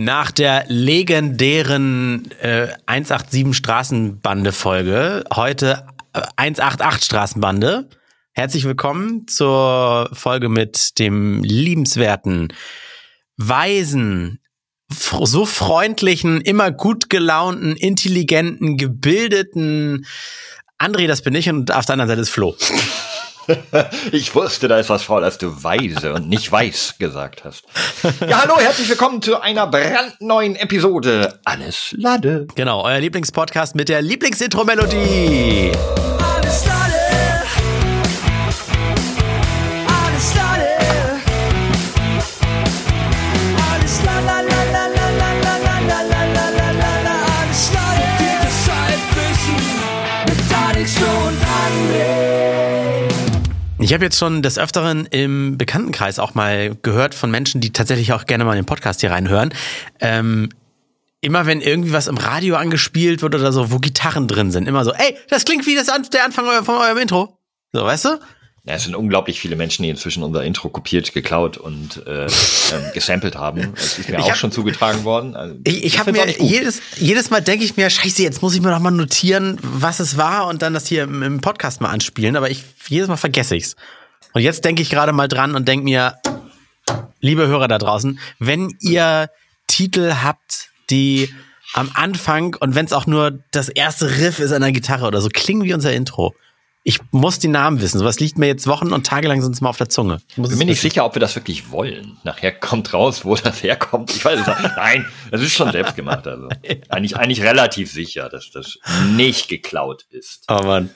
Nach der legendären äh, 187 Straßenbande-Folge, heute äh, 188 Straßenbande. Herzlich willkommen zur Folge mit dem liebenswerten, weisen, so freundlichen, immer gut gelaunten, intelligenten, gebildeten André, das bin ich und auf der anderen Seite ist Flo. ich wusste, da ist was faul, als du weise und nicht weiß gesagt hast. Ja, hallo, herzlich willkommen zu einer brandneuen Episode Alles Lade. Genau, euer Lieblingspodcast mit der Lieblingsintro-Melodie. Ich habe jetzt schon des Öfteren im Bekanntenkreis auch mal gehört von Menschen, die tatsächlich auch gerne mal in den Podcast hier reinhören. Ähm, immer wenn irgendwie was im Radio angespielt wird oder so, wo Gitarren drin sind, immer so, ey, das klingt wie das An der Anfang von eurem Intro. So, weißt du? Ja, es sind unglaublich viele Menschen, die inzwischen unser Intro kopiert, geklaut und äh, ähm, gesampelt haben. Das ist mir ich auch hab, schon zugetragen worden. Also, ich ich habe mir jedes, jedes Mal denke ich mir, scheiße, jetzt muss ich mir noch mal notieren, was es war und dann das hier im, im Podcast mal anspielen. Aber ich jedes Mal vergesse ich's. Und jetzt denke ich gerade mal dran und denke mir, liebe Hörer da draußen, wenn ihr Titel habt, die am Anfang und wenn es auch nur das erste Riff ist an der Gitarre oder so, klingen wie unser Intro ich muss die Namen wissen. Sowas liegt mir jetzt Wochen und Tage lang sonst mal auf der Zunge. Ich bin mir nicht sicher, ob wir das wirklich wollen. Nachher kommt raus, wo das herkommt. Ich weiß es nicht. Nein, das ist schon selbst gemacht. Also eigentlich, eigentlich relativ sicher, dass das nicht geklaut ist. Oh Mann.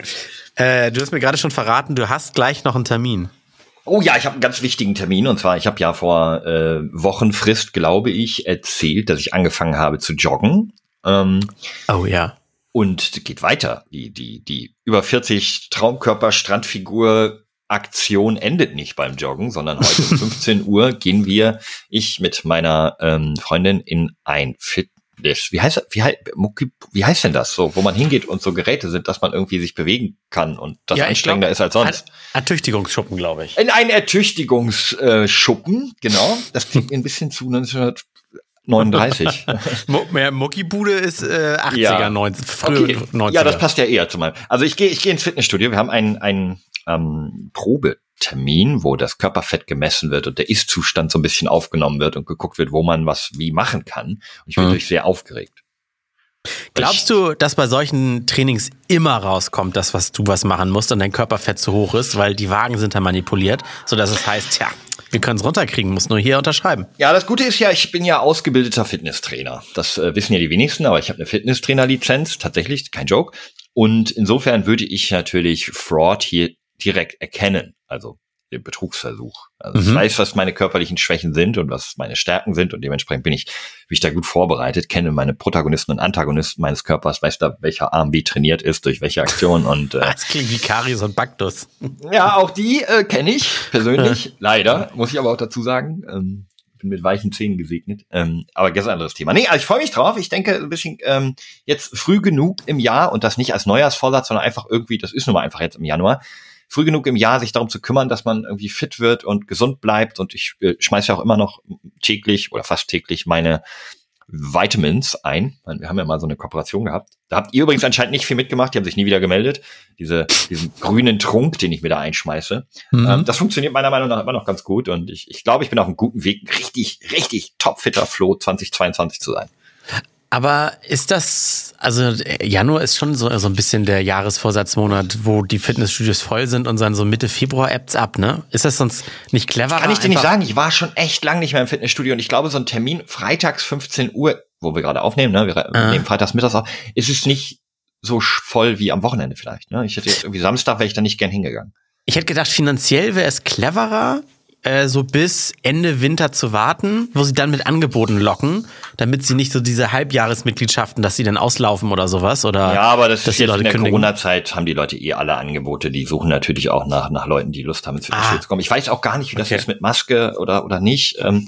Äh, du hast mir gerade schon verraten, du hast gleich noch einen Termin. Oh ja, ich habe einen ganz wichtigen Termin und zwar, ich habe ja vor äh, Wochenfrist, glaube ich, erzählt, dass ich angefangen habe zu joggen. Ähm, oh ja. Und geht weiter. Die, die, die über 40 Traumkörper Strandfigur Aktion endet nicht beim Joggen, sondern heute um 15 Uhr gehen wir, ich mit meiner ähm, Freundin in ein Fitness. Wie heißt, wie, wie heißt denn das so, wo man hingeht und so Geräte sind, dass man irgendwie sich bewegen kann und das ja, anstrengender glaub, ist als sonst? Ertüchtigungsschuppen, glaube ich. In einen Ertüchtigungsschuppen, genau. Das klingt ein bisschen zu 1900 39. Mehr Muckibude ist äh, 80er, ja. 90, früher okay. 90er. Ja, das passt ja eher zu meinem. Also ich gehe ich gehe ins Fitnessstudio. Wir haben einen, einen ähm, Probetermin, wo das Körperfett gemessen wird und der Ist-Zustand so ein bisschen aufgenommen wird und geguckt wird, wo man was wie machen kann. Und ich bin mhm. natürlich sehr aufgeregt. Glaubst du, dass bei solchen Trainings immer rauskommt, dass was du was machen musst und dein Körperfett zu hoch ist, weil die Wagen sind da manipuliert, so dass es heißt, tja, wir können es runterkriegen, muss nur hier unterschreiben. Ja, das Gute ist ja, ich bin ja ausgebildeter Fitnesstrainer. Das äh, wissen ja die wenigsten, aber ich habe eine Fitnesstrainer-Lizenz, tatsächlich, kein Joke. Und insofern würde ich natürlich Fraud hier direkt erkennen. Also den Betrugsversuch. Also mhm. ich weiß, was meine körperlichen Schwächen sind und was meine Stärken sind und dementsprechend bin ich, bin ich da gut vorbereitet, kenne meine Protagonisten und Antagonisten meines Körpers, weiß da, welcher Arm wie trainiert ist, durch welche Aktion und äh, Das klingt wie Karies und Baktus. Ja, auch die äh, kenne ich persönlich, leider, muss ich aber auch dazu sagen. Ähm, bin mit weichen Zähnen gesegnet. Ähm, aber ganz anderes Thema. Nee, also ich freue mich drauf. Ich denke ein bisschen ähm, jetzt früh genug im Jahr und das nicht als Neujahrsvorsatz, sondern einfach irgendwie, das ist nun mal einfach jetzt im Januar, früh genug im Jahr sich darum zu kümmern, dass man irgendwie fit wird und gesund bleibt. Und ich äh, schmeiße ja auch immer noch täglich oder fast täglich meine Vitamins ein. Wir haben ja mal so eine Kooperation gehabt. Da habt ihr übrigens anscheinend nicht viel mitgemacht, die haben sich nie wieder gemeldet. Diese, diesen grünen Trunk, den ich mir da einschmeiße. Mhm. Ähm, das funktioniert meiner Meinung nach immer noch ganz gut und ich, ich glaube, ich bin auf einem guten Weg, richtig, richtig topfitter Flow 2022 zu sein. Aber ist das, also Januar ist schon so, so ein bisschen der Jahresvorsatzmonat, wo die Fitnessstudios voll sind und dann so Mitte Februar App's ab, ne? Ist das sonst nicht clever? Kann ich dir nicht sagen. Ich war schon echt lang nicht mehr im Fitnessstudio und ich glaube, so ein Termin freitags 15 Uhr, wo wir gerade aufnehmen, ne? Wir ah. nehmen freitags mittags auf, ist es nicht so voll wie am Wochenende vielleicht, ne? Ich hätte jetzt irgendwie Samstag wäre ich da nicht gern hingegangen. Ich hätte gedacht, finanziell wäre es cleverer, äh, so bis Ende Winter zu warten, wo sie dann mit Angeboten locken, damit sie nicht so diese Halbjahresmitgliedschaften, dass sie dann auslaufen oder sowas oder Ja, aber das ist jetzt in der Corona-Zeit haben die Leute eh alle Angebote, die suchen natürlich auch nach nach Leuten, die Lust haben ins Fitnessstudio ah. zu kommen. Ich weiß auch gar nicht, wie das okay. ist mit Maske oder oder nicht. Ähm,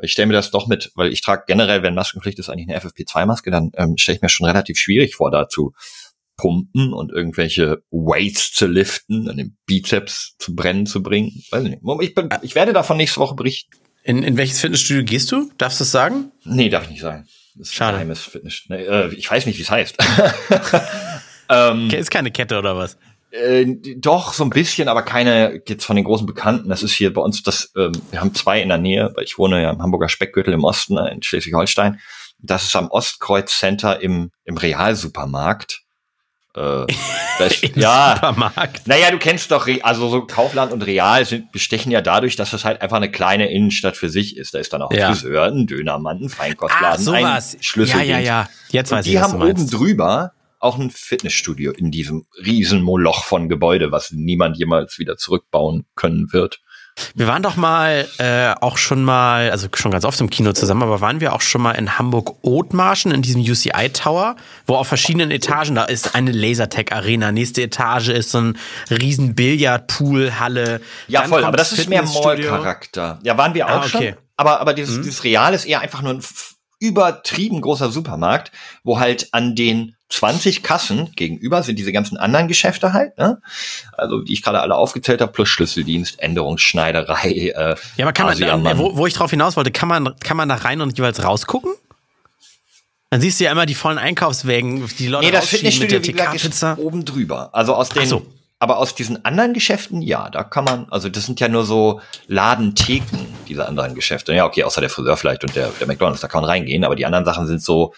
ich stelle mir das doch mit, weil ich trage generell, wenn Maskenpflicht ist, eigentlich eine FFP2-Maske, dann ähm, stelle ich mir schon relativ schwierig vor, dazu pumpen und irgendwelche Weights zu liften, an den Bizeps zu brennen zu bringen. Weiß nicht. Ich, bin, ich werde davon nächste Woche berichten. In, in welches Fitnessstudio gehst du? Darfst du es sagen? Nee, darf ich nicht sagen. Das ist Schade. ein geheimes Fitness. Nee, äh, ich weiß nicht, wie es heißt. ähm, Ist keine Kette oder was? äh, doch, so ein bisschen, aber keine jetzt von den großen Bekannten. Das ist hier bei uns, das, ähm, wir haben zwei in der Nähe, weil ich wohne ja im Hamburger Speckgürtel im Osten, äh, in Schleswig-Holstein. Das ist am Ostkreuz Center im, im Realsupermarkt. Äh, das, Im ja, Supermarkt. naja, du kennst doch, also so Kaufland und Real sind, bestechen ja dadurch, dass das halt einfach eine kleine Innenstadt für sich ist. Da ist dann auch ein Ja. Friseur, ein Dönermann, ein Ah, Feinkostladen, sowas. ein Schlüsseldienst. Ja, ja, ja. Jetzt Und weiß ich, die was haben oben drüber auch ein Fitnessstudio in diesem riesen Moloch von Gebäude, was niemand jemals wieder zurückbauen können wird. Wir waren doch mal äh, auch schon mal, also schon ganz oft im Kino zusammen, aber waren wir auch schon mal in Hamburg-Othmarschen in diesem UCI Tower, wo auf verschiedenen Etagen, da ist eine Lasertech-Arena, nächste Etage ist so ein riesen Billardpool-Halle. Ja, voll, aber das ist mehr. Mall-Charakter. Ja, waren wir auch Ah, okay. schon. Aber, aber dieses, dieses Real ist eher einfach nur ein übertrieben großer Supermarkt, wo halt an den 20 Kassen gegenüber sind diese ganzen anderen Geschäfte halt, ne? Also, die ich gerade alle aufgezählt habe, plus Schlüsseldienst, Änderungsschneiderei, äh, Ja, aber kann man, äh, wo, wo ich drauf hinaus wollte, kann man, kann man da rein und jeweils rausgucken? Dann siehst du ja immer die vollen Einkaufswägen, die Leute Nee, das Fitnessstudio, der wie gesagt, ist oben drüber. Also aus den, so. Aber aus diesen anderen Geschäften, ja, da kann man, also das sind ja nur so Ladentheken, diese anderen Geschäfte. Ja, okay, außer der Friseur vielleicht und der, der McDonalds, da kann man reingehen, aber die anderen Sachen sind so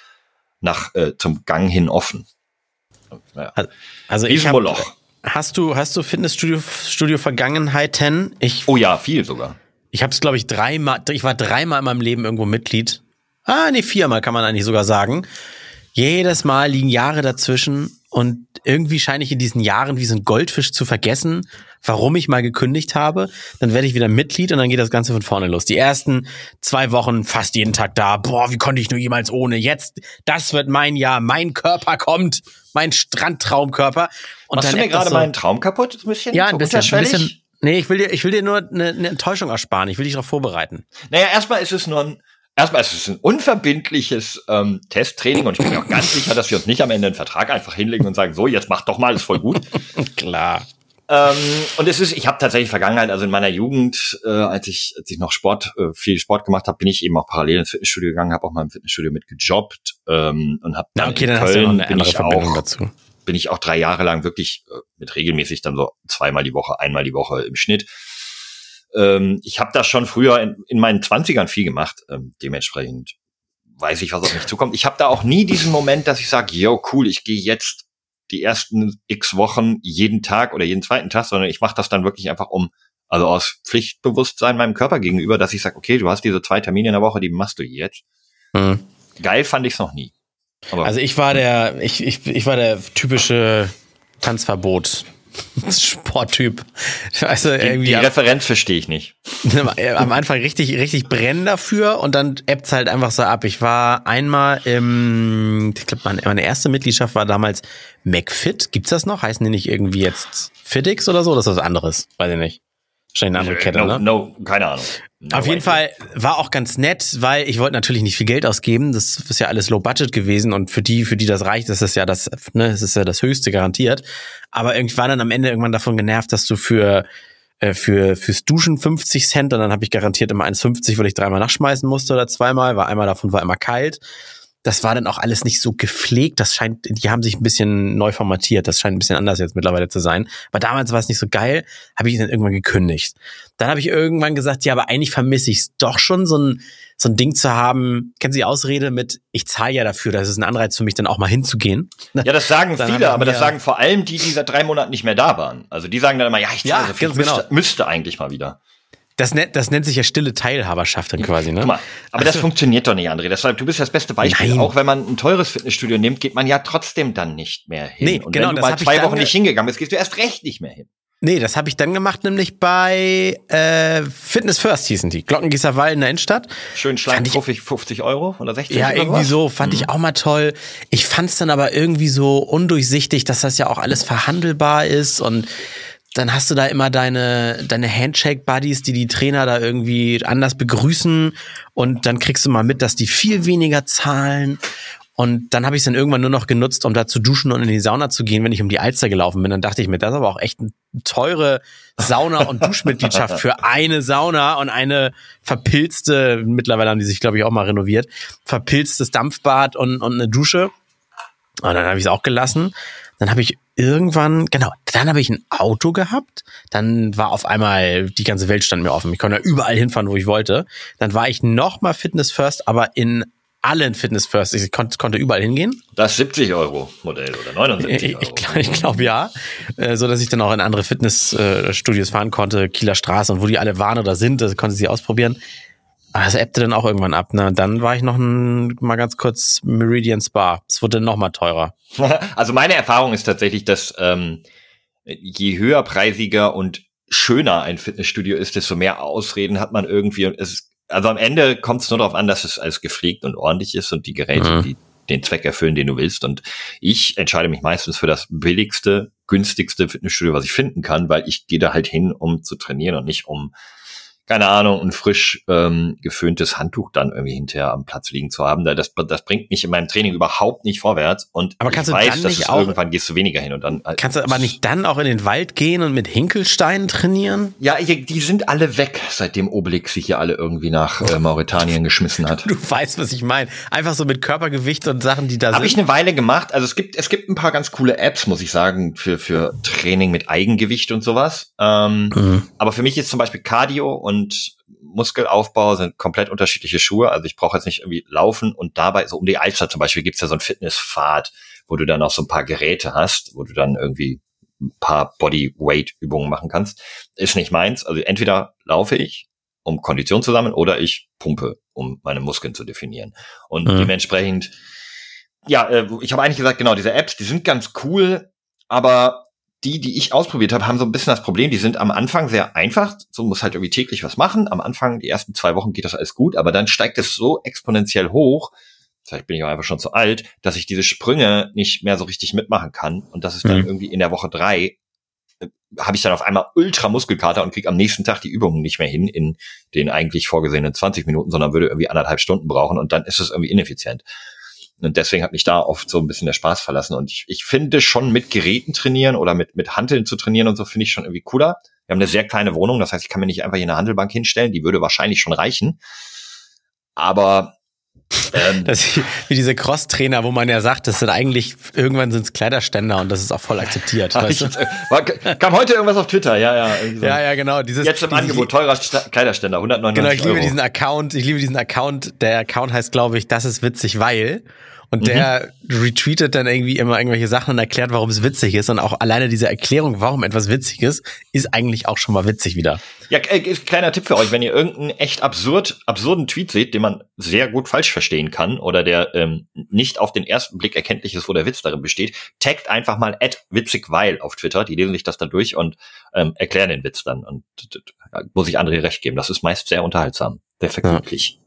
nach, äh, zum Gang hin offen. Naja. Also ich Riesen hab, Moloch. hast du hast du Fitnessstudio Studio Vergangenheiten? Ich Oh ja, viel sogar. ich habe es glaube ich dreimal ich war dreimal in meinem Leben irgendwo Mitglied. Ah, nee, viermal kann man eigentlich sogar sagen. Jedes Mal liegen Jahre dazwischen und irgendwie scheine ich in diesen Jahren wie so ein Goldfisch zu vergessen, warum ich mal gekündigt habe. Dann werde ich wieder Mitglied und dann geht das Ganze von vorne los. Die ersten zwei Wochen fast jeden Tag da. Boah, wie konnte ich nur jemals ohne? Jetzt, das wird mein Jahr. Mein Körper kommt. Mein Strandtraumkörper. Und Machst du mir gerade so- meinen Traum kaputt? Ein bisschen? ja, ein bisschen, ein bisschen. Nee, ich will dir, ich will dir nur eine, eine Enttäuschung ersparen. Ich will dich darauf vorbereiten. Naja, erstmal ist es nur ein, erstmal ist es ein unverbindliches ähm, Testtraining und ich bin mir auch ganz sicher, dass wir uns nicht am Ende einen Vertrag einfach hinlegen und sagen, so, jetzt mach doch mal, ist voll gut. Klar. Ähm, und es ist, ich habe tatsächlich Vergangenheit, also in meiner Jugend, äh, als ich, als ich noch Sport, äh, viel Sport gemacht habe, bin ich eben auch parallel ins Fitnessstudio gegangen, habe auch mal im Fitnessstudio mitgejobbt ähm, und habe Na, dann okay, in dann Köln hast du noch eine bin andere ich Verbindung auch, dazu. bin ich auch drei Jahre lang wirklich äh, mit regelmäßig dann so zweimal die Woche, einmal die Woche im Schnitt. Ähm, ich habe das schon früher in, in meinen Zwanzigern viel gemacht, ähm, dementsprechend weiß ich, was auf mich zukommt. Ich habe da auch nie diesen Moment, dass ich sage, yo, cool, ich gehe jetzt die ersten x Wochen jeden Tag oder jeden zweiten Tag, sondern ich mache das dann wirklich einfach um, also aus Pflichtbewusstsein meinem Körper gegenüber, dass ich sage, okay, du hast diese zwei Termine in der Woche, die machst du jetzt. Mhm. Geil fand ich's noch nie. Aber Also ich war der, ich, ich, ich war der typische Tanzverbot. Sporttyp. Also die, irgendwie die am, Referenz verstehe ich nicht. am Anfang richtig, richtig brennen dafür und dann ebbt's halt einfach so ab. Ich war einmal im, ich glaube, meine, erste Mitgliedschaft war damals McFit. Gibt's das noch? Heißen die nicht irgendwie jetzt Fitix oder so? Das ist was anderes. Weiß ich nicht. Wahrscheinlich eine andere Kette, no, ne? no, keine Ahnung. No Auf jeden. Fall war auch ganz nett, weil ich wollte natürlich nicht viel Geld ausgeben. Das ist ja alles Low Budget gewesen und für die, für die das reicht, ist das ja das, ne, es ist ja das Höchste garantiert. Aber irgendwie war dann am Ende irgendwann davon genervt, dass du für äh, für fürs Duschen 50 Cent und dann habe ich garantiert immer 1,50, weil ich dreimal nachschmeißen musste oder zweimal, weil einmal davon war immer kalt. Das war dann auch alles nicht so gepflegt. Das scheint, die haben sich ein bisschen neu formatiert. Das scheint ein bisschen anders jetzt mittlerweile zu sein. Aber damals war es nicht so geil, habe ich dann irgendwann gekündigt. Dann habe ich irgendwann gesagt, ja, aber eigentlich vermisse ich es doch schon, so ein, so ein Ding zu haben. Kennen Sie die Ausrede mit, ich zahle ja dafür, das ist ein Anreiz für mich, dann auch mal hinzugehen. Ja, das sagen Dann viele, aber das sagen vor allem die, die seit drei Monaten nicht mehr da waren. Also die sagen dann immer, ja, ich Ja, zahle so viel, ganz ich müsste, genau. müsste eigentlich mal wieder. Das, nennt, das nennt sich ja stille Teilhaberschaft dann quasi, ne? Guck mal, aber das funktioniert doch nicht, André. Deshalb, du bist das beste Beispiel. Nein. Auch wenn man ein teures Fitnessstudio nimmt, geht man ja trotzdem dann nicht mehr hin. Nee, Und genau, wenn du das mal zwei Wochen nicht hingegangen bist, gehst du erst recht nicht mehr hin. Nee, das habe ich dann gemacht, nämlich bei äh, Fitness First hießen die. Glockengießer Wall in der Innenstadt. Schön ich- 50, 50 Euro oder 60 Ja, oder irgendwie was? so, fand ich auch mal toll. Ich fand es dann aber irgendwie so undurchsichtig, dass das ja auch alles verhandelbar ist und dann hast du da immer deine, deine Handshake-Buddies, die die Trainer da irgendwie anders begrüßen und dann kriegst du mal mit, dass die viel weniger zahlen Und dann habe ich es dann irgendwann nur noch genutzt, um da zu duschen und in die Sauna zu gehen, wenn ich um die Alster gelaufen bin. Dann dachte ich mir, das ist aber auch echt eine teure Sauna- und Duschmitgliedschaft für eine Sauna und eine verpilzte, mittlerweile haben die sich, glaube ich, auch mal renoviert, verpilztes Dampfbad und, und eine Dusche. Und dann habe ich es auch gelassen. Dann habe ich irgendwann, genau, dann habe ich ein Auto gehabt. Dann war auf einmal, die ganze Welt stand mir offen. Ich konnte ja überall hinfahren, wo ich wollte. Dann war ich noch mal Fitness First, aber in allen Fitness First. Ich konnte, konnte überall hingehen. Das 70 Euro Modell oder 79 Euro. Ich, ich, ich glaube ja, äh, so dass ich dann auch in andere Fitnessstudios fahren konnte, Kieler Straße und wo die alle waren oder sind, das konnte sie ausprobieren. Aber das ebbte dann auch irgendwann ab. Ne? Dann war ich noch ein, mal ganz kurz Meridian Spa. Es wurde noch mal teurer. also meine Erfahrung ist tatsächlich, dass ähm, je höherpreisiger und schöner ein Fitnessstudio ist, desto mehr Ausreden hat man irgendwie. Es also am Ende kommt es nur darauf an, dass es alles gepflegt und ordentlich ist und die Geräte, mhm. die den Zweck erfüllen, den du willst. Und ich entscheide mich meistens für das billigste, günstigste Fitnessstudio, was ich finden kann, weil ich gehe da halt hin, um zu trainieren und nicht um keine Ahnung, ein frisch ähm, geföhntes Handtuch dann irgendwie hinterher am Platz liegen zu haben. Das, das bringt mich in meinem Training überhaupt nicht vorwärts. Und aber kannst ich du weiß, dann dass nicht es auch, irgendwann gehst du weniger hin und dann. Äh, kannst du aber nicht dann auch in den Wald gehen und mit Hinkelsteinen trainieren? Ja, die sind alle weg, seitdem Obelix sich hier alle irgendwie nach äh, Mauretanien geschmissen hat. Du weißt, was ich meine. Einfach so mit Körpergewicht und Sachen, die da Hab sind. Habe ich eine Weile gemacht. Also es gibt es gibt ein paar ganz coole Apps, muss ich sagen, für für Training mit Eigengewicht und sowas. Ähm, mhm. Aber für mich ist zum Beispiel Cardio und Muskelaufbau sind komplett unterschiedliche Schuhe. Also ich brauche jetzt nicht irgendwie laufen und dabei, so um die Alster zum Beispiel, gibt's ja so ein Fitnesspfad, wo du dann auch so ein paar Geräte hast, wo du dann irgendwie ein paar Bodyweight-Übungen machen kannst. Ist nicht meins. Also entweder laufe ich, um Kondition zu sammeln, oder ich pumpe, um meine Muskeln zu definieren. Und mhm. dementsprechend, ja, äh, ich habe eigentlich gesagt, genau, diese Apps, die sind ganz cool, aber die, die ich ausprobiert habe, haben so ein bisschen das Problem, die sind am Anfang sehr einfach, so muss halt irgendwie täglich was machen. Am Anfang, die ersten zwei Wochen geht das alles gut, aber dann steigt es so exponentiell hoch, vielleicht bin ich auch einfach schon zu alt, dass ich diese Sprünge nicht mehr so richtig mitmachen kann. Und das ist dann mhm. irgendwie in der Woche drei, äh, habe ich dann auf einmal ultra Muskelkater und krieg am nächsten Tag die Übungen nicht mehr hin in den eigentlich vorgesehenen 20 Minuten, sondern würde irgendwie anderthalb Stunden brauchen und dann ist es irgendwie ineffizient. Und deswegen hat mich da oft so ein bisschen der Spaß verlassen. Und ich, ich finde schon mit Geräten trainieren oder mit, mit Handeln zu trainieren und so finde ich schon irgendwie cooler. Wir haben eine sehr kleine Wohnung, das heißt, ich kann mir nicht einfach hier eine Handelbank hinstellen, die würde wahrscheinlich schon reichen. Aber ähm, das wie diese Cross-Trainer, wo man ja sagt, das sind eigentlich, irgendwann sind es Kleiderständer und das ist auch voll akzeptiert. weißt du? war, kam heute irgendwas auf Twitter, ja, ja. So. Ja, ja, genau. Dieses, Jetzt im dieses, Angebot, teurer Kleiderständer, 199 Genau, ich liebe Euro. diesen Account, ich liebe diesen Account, der Account heißt, glaube ich, das ist witzig, weil und der mhm. retweetet dann irgendwie immer irgendwelche Sachen und erklärt, warum es witzig ist. Und auch alleine diese Erklärung, warum etwas witzig ist, ist eigentlich auch schon mal witzig wieder. Ja, äh, kleiner Tipp für euch, wenn ihr irgendeinen echt absurd, absurden Tweet seht, den man sehr gut falsch verstehen kann oder der ähm, nicht auf den ersten Blick erkenntlich ist, wo der Witz darin besteht, taggt einfach mal witzigweil auf Twitter. Die lesen sich das dann durch und ähm, erklären den Witz dann. Und ja, muss ich André recht geben. Das ist meist sehr unterhaltsam, sehr vergnüglich. Ja.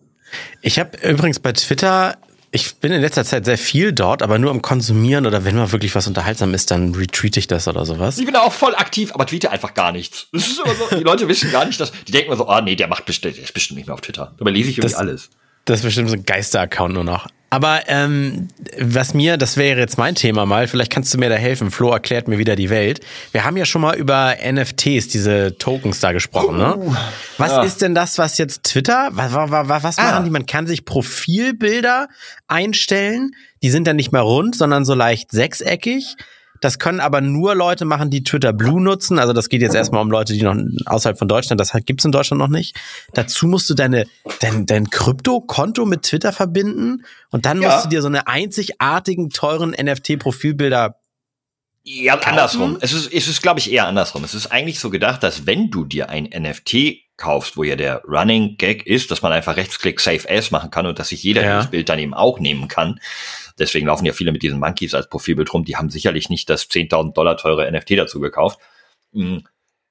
Ich habe übrigens bei Twitter ich bin in letzter Zeit sehr viel dort, aber nur am Konsumieren oder wenn mal wirklich was unterhaltsam ist, dann retweete ich das oder sowas. Ich bin da auch voll aktiv, aber tweete einfach gar nichts. Das ist immer so, die Leute wissen gar nicht, dass die denken immer so, ah nee, der macht bestimmt, der ist bestimmt nicht mehr auf Twitter. Dabei lese ich irgendwie das, alles. Das ist bestimmt so ein Geister-Account nur noch. Aber ähm, was mir, das wäre jetzt mein Thema mal, vielleicht kannst du mir da helfen. Flo erklärt mir wieder die Welt. Wir haben ja schon mal über NFTs, diese Tokens da gesprochen, ne? Uh, was ja. ist denn das, was jetzt Twitter, was, was, was, was machen ah. die? Man kann sich Profilbilder einstellen, die sind dann nicht mehr rund, sondern so leicht sechseckig. Das können aber nur Leute machen, die Twitter Blue nutzen. Also das geht jetzt erstmal um Leute, die noch außerhalb von Deutschland, das gibt's in Deutschland noch nicht. Dazu musst du deine, dein, dein Krypto-Konto mit Twitter verbinden und dann ja. musst du dir so eine einzigartigen, teuren NFT-Profilbilder ja, andersrum. Es ist, es ist, glaube ich, eher andersrum. Es ist eigentlich so gedacht, dass wenn du dir ein NFT kaufst, wo ja der Running Gag ist, dass man einfach Rechtsklick Save As machen kann und dass sich jeder ja. dieses Bild dann eben auch nehmen kann. Deswegen laufen ja viele mit diesen Monkeys als Profilbild rum. Die haben sicherlich nicht das 10.000 Dollar teure NFT dazu gekauft. Mhm.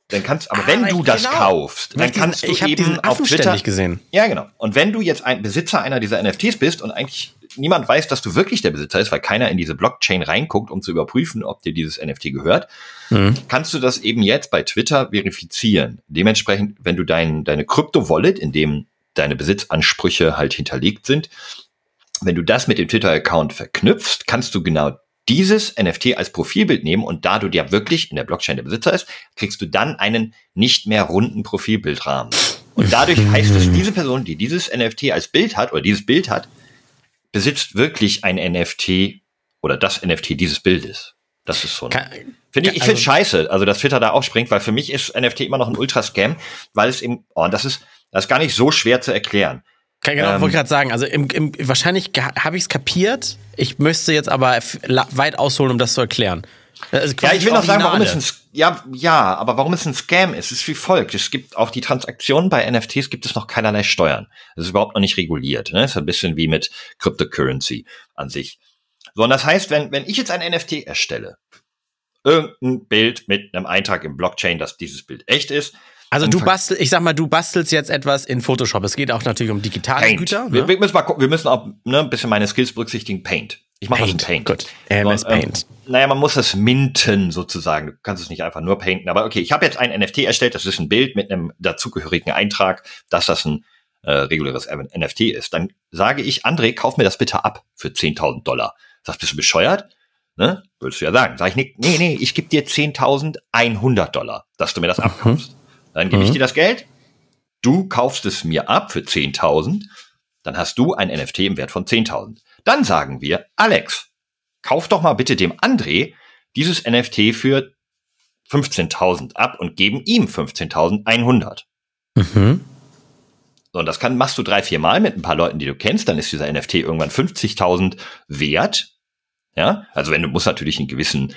Dann kannst, aber ah, wenn du das genau. kaufst, dann kannst du ich eben auf Twitter gesehen. Ja, genau. Und wenn du jetzt ein Besitzer einer dieser NFTs bist und eigentlich niemand weiß, dass du wirklich der Besitzer ist, weil keiner in diese Blockchain reinguckt, um zu überprüfen, ob dir dieses NFT gehört, mhm. kannst du das eben jetzt bei Twitter verifizieren. Dementsprechend, wenn du dein, deine Krypto-Wallet, in dem deine Besitzansprüche halt hinterlegt sind, wenn du das mit dem Twitter-Account verknüpfst, kannst du genau dieses NFT als Profilbild nehmen und da du dir wirklich in der Blockchain der Besitzer ist, kriegst du dann einen nicht mehr runden Profilbildrahmen. Und dadurch heißt es, diese Person, die dieses NFT als Bild hat oder dieses Bild hat, besitzt wirklich ein NFT oder das NFT dieses Bildes. Das ist so. Kann- Finde ich, ich also- finde scheiße, also dass Twitter da auch springt, weil für mich ist NFT immer noch ein Ultrascam, weil es eben, oh, das ist, das ist gar nicht so schwer zu erklären. Kann, genau, Ähm, wollte gerade sagen, also im, im, wahrscheinlich habe ich es kapiert. Ich müsste jetzt aber weit ausholen, um das zu erklären. Also Ja, ich will noch sagen, warum es ein, ja, ja, aber warum es ein Scam ist, ist wie folgt. Es gibt auf die Transaktionen bei NFTs gibt es noch keinerlei Steuern. Das ist überhaupt noch nicht reguliert. Ne? Das ist ein bisschen wie mit Cryptocurrency an sich. So, und das heißt, wenn, wenn ich jetzt ein NFT erstelle, irgendein Bild mit einem Eintrag im Blockchain, dass dieses Bild echt ist, Also du ver- bastel, ich sag mal, du bastelst jetzt etwas in Photoshop. Es geht auch natürlich um digitale Paint. Güter. Wir, Ne? wir müssen mal gucken, wir müssen auch ne, ein bisschen meine Skills berücksichtigen. Paint. Ich mache das in Paint. Gut. MS So, ähm, Paint. Naja, man muss es minten sozusagen. Du kannst es nicht einfach nur painten. Aber okay, ich habe jetzt ein NFT erstellt. Das ist ein Bild mit einem dazugehörigen Eintrag, dass das ein äh, reguläres NFT ist. Dann sage ich, André, kauf mir das bitte ab für 10.000 Dollar. Sagst, bist du bescheuert? Ne? Würdest du ja sagen. Sag ich, nee, nee, nee ich gebe dir 10.100 Dollar, dass du mir das abkaufst. Dann gebe ich Mhm. dir das Geld. Du kaufst es mir ab für 10.000. Dann hast du ein NFT im Wert von 10.000. Dann sagen wir, Alex, kauf doch mal bitte dem André dieses NFT für 15.000 ab und geben ihm 15.100. Mhm. So, und das kann, machst du drei, vier Mal mit ein paar Leuten, die du kennst, dann ist dieser NFT irgendwann 50.000 wert. Ja, also wenn du musst natürlich einen gewissen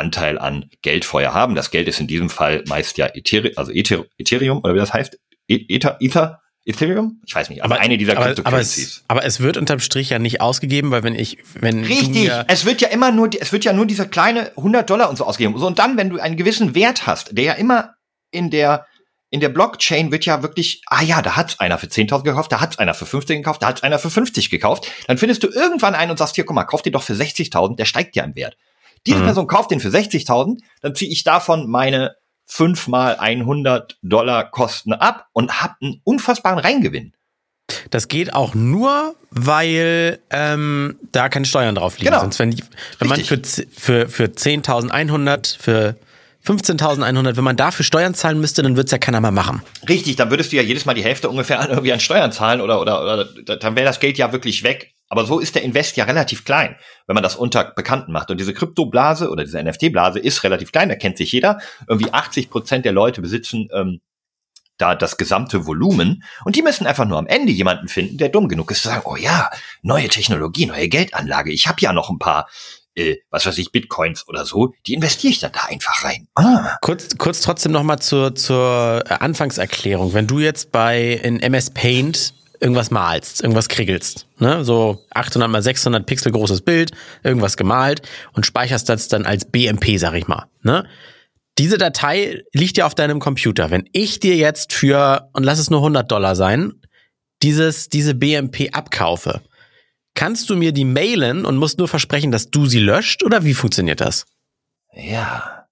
Anteil an Geld vorher haben. Das Geld ist in diesem Fall meist ja Ethereum, also Ether, Ethereum oder wie das heißt? E- Ether, Ether, Ethereum? Ich weiß nicht, aber, eine dieser aber, aber, es, aber es wird unterm Strich ja nicht ausgegeben, weil wenn ich, wenn Richtig. Es wird ja immer nur, es wird ja nur dieser kleine 100 Dollar und so ausgegeben. So, und dann, wenn du einen gewissen Wert hast, der ja immer in der, in der Blockchain wird ja wirklich, ah ja, da hat's einer für 10.000 gekauft, da hat's einer für 15 gekauft, da hat's einer für 50 gekauft. Dann findest du irgendwann einen und sagst, hier, guck mal, kauf den doch für 60.000, der steigt ja im Wert. Diese Mhm. Person kauft den für 60.000, dann ziehe ich davon meine 5 mal 100 Dollar Kosten ab und hab einen unfassbaren Reingewinn. das geht auch nur, weil ähm, da keine Steuern drauf liegen. Genau. Sonst wenn, die, wenn man für, für, für 10.100, für 15.100, wenn man dafür Steuern zahlen müsste, dann wird's ja keiner mehr machen. Richtig, dann würdest du ja jedes Mal die Hälfte ungefähr an irgendwie an Steuern zahlen oder, oder, oder dann wäre das Geld ja wirklich weg. Aber so ist der Invest ja relativ klein, wenn man das unter Bekannten macht. Und diese Kryptoblase oder diese NFT-Blase ist relativ klein, da kennt sich jeder. Irgendwie 80 Prozent der Leute besitzen ähm, da das gesamte Volumen. Und die müssen einfach nur am Ende jemanden finden, der dumm genug ist zu sagen, oh ja, neue Technologie, neue Geldanlage. Ich habe ja noch ein paar, äh, was weiß ich, Bitcoins oder so. Die investiere ich dann da einfach rein. Ah. Kurz, kurz trotzdem noch mal zur, zur Anfangserklärung. Wenn du jetzt bei in MS Paint irgendwas malst, irgendwas kriegelst, ne, so 800 mal 600 Pixel großes Bild, irgendwas gemalt und speicherst das dann als BMP, sag ich mal, ne? Diese Datei liegt ja auf deinem Computer. Wenn ich dir jetzt für, und lass es nur 100 Dollar sein, dieses, diese BMP abkaufe, kannst du mir die mailen und musst nur versprechen, dass du sie löscht oder wie funktioniert das? Ja.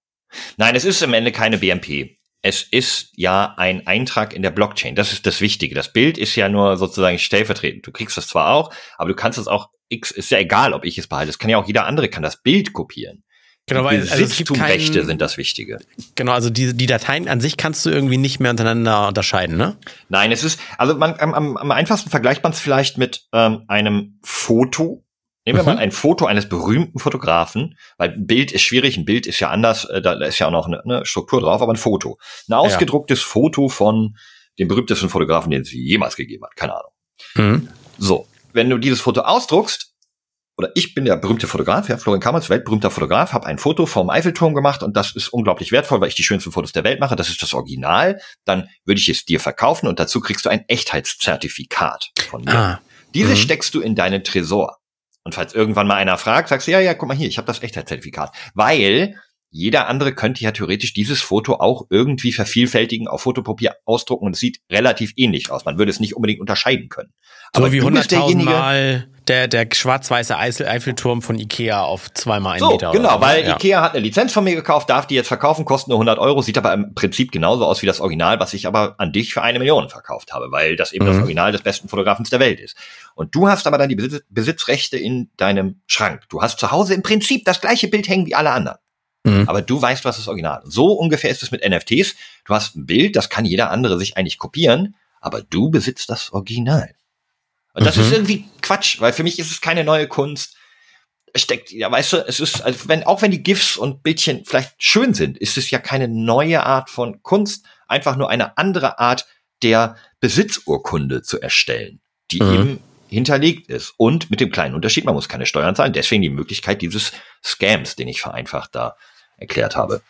Nein, es ist am Ende keine BMP. Es ist ja ein Eintrag in der Blockchain. Das ist das Wichtige. Das Bild ist ja nur sozusagen stellvertretend. Du kriegst das zwar auch, aber du kannst es auch, X ist ja egal, ob ich es behalte. Es kann ja auch jeder andere kann das Bild kopieren. Genau, weil also Besitztumrechte sind das Wichtige. Genau, also die, die Dateien an sich kannst du irgendwie nicht mehr untereinander unterscheiden, ne? Nein, es ist, also man, am, am, am einfachsten vergleicht man es vielleicht mit ähm, einem Foto. Nehmen wir Mhm. mal ein Foto eines berühmten Fotografen, weil ein Bild ist schwierig, ein Bild ist ja anders, äh, da, ist ja auch noch eine, eine Struktur drauf, aber ein Foto. Ein ausgedrucktes Foto von dem berühmtesten Fotografen, den es jemals gegeben hat, keine Ahnung. Mhm. So, wenn du dieses Foto ausdruckst, oder ich bin der berühmte Fotograf, ja, Florian Kammers, weltberühmter Fotograf, habe ein Foto vom Eiffelturm gemacht und das ist unglaublich wertvoll, weil ich die schönsten Fotos der Welt mache. Das ist das Original. Dann würde ich es dir verkaufen und dazu kriegst du ein Echtheitszertifikat von mir. Ah. Dieses Mhm. steckst du in deinen Tresor. Und falls irgendwann mal einer fragt, sagst du, ja, ja, guck mal hier, ich habe das Echtheitszertifikat. Weil jeder andere könnte ja theoretisch dieses Foto auch irgendwie vervielfältigen, auf Fotopapier ausdrucken und es sieht relativ ähnlich aus. Man würde es nicht unbedingt unterscheiden können. So Aber wie du bist 100.000 derjenige- Mal der, der schwarz-weiße Eiffelturm von Ikea auf zweimal einen So, Meter. genau, oder so, weil ja. Ikea hat eine Lizenz von mir gekauft, darf die jetzt verkaufen, kostet nur 100 Euro, sieht aber im Prinzip genauso aus wie das Original, was ich aber an dich für eine Million verkauft habe, weil das eben das Mhm. Original des besten Fotografens der Welt ist. Und du hast aber dann die Besitz Besitzrechte in deinem Schrank. Du hast zu Hause im Prinzip das gleiche Bild hängen wie alle anderen. Mhm. Aber du weißt, was das Original ist. So ungefähr ist es mit NFTs. Du hast ein Bild, das kann jeder andere sich eigentlich kopieren, aber du besitzt das Original. Und das Mhm. ist irgendwie Quatsch, weil für mich ist es keine neue Kunst. Es steckt, ja, weißt du, es ist, also wenn, auch wenn die GIFs und Bildchen vielleicht schön sind, ist es ja keine neue Art von Kunst, einfach nur eine andere Art der Besitzurkunde zu erstellen, die Mhm. eben hinterlegt ist. Und mit dem kleinen Unterschied, man muss keine Steuern zahlen, deswegen die Möglichkeit dieses Scams, den ich vereinfacht da erklärt habe.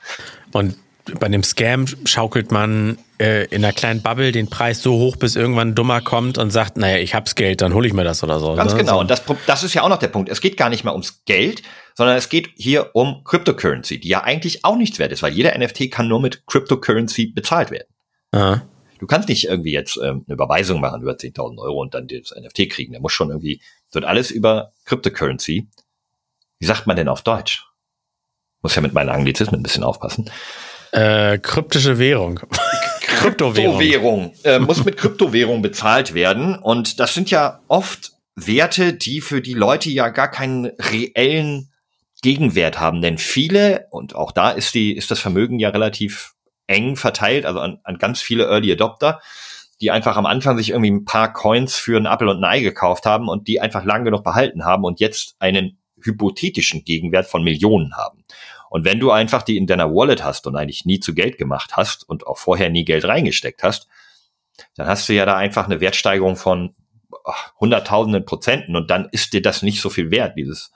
Und bei dem Scam schaukelt man äh, in einer kleinen Bubble den Preis so hoch, bis irgendwann ein Dummer kommt und sagt, naja, ich hab's Geld, dann hole ich mir das oder so. Ganz ne? genau. Und das, das ist ja auch noch der Punkt. Es geht gar nicht mehr ums Geld, sondern es geht hier um Cryptocurrency, die ja eigentlich auch nichts wert ist, weil jeder NFT kann nur mit Cryptocurrency bezahlt werden. Ah. Du kannst nicht irgendwie jetzt ähm, eine Überweisung machen über 10.000 Euro und dann das NFT kriegen. Der muss schon irgendwie, wird alles über Cryptocurrency. Wie sagt man denn auf Deutsch? Muss ja mit meinen Anglizismen ein bisschen aufpassen. Äh, kryptische Währung. Kryptowährung. Kryptowährung äh, muss mit Kryptowährung bezahlt werden. Und das sind ja oft Werte, die für die Leute ja gar keinen reellen Gegenwert haben. Denn viele, und auch da ist die, ist das Vermögen ja relativ eng verteilt, also an, an ganz viele Early Adopter, die einfach am Anfang sich irgendwie ein paar Coins für einen Apfel und ein Ei gekauft haben und die einfach lang genug behalten haben und jetzt einen hypothetischen Gegenwert von Millionen haben. Und wenn du einfach die in deiner Wallet hast und eigentlich nie zu Geld gemacht hast und auch vorher nie Geld reingesteckt hast, dann hast du ja da einfach eine Wertsteigerung von ach, hunderttausenden Prozenten und dann ist dir das nicht so viel wert, dieses,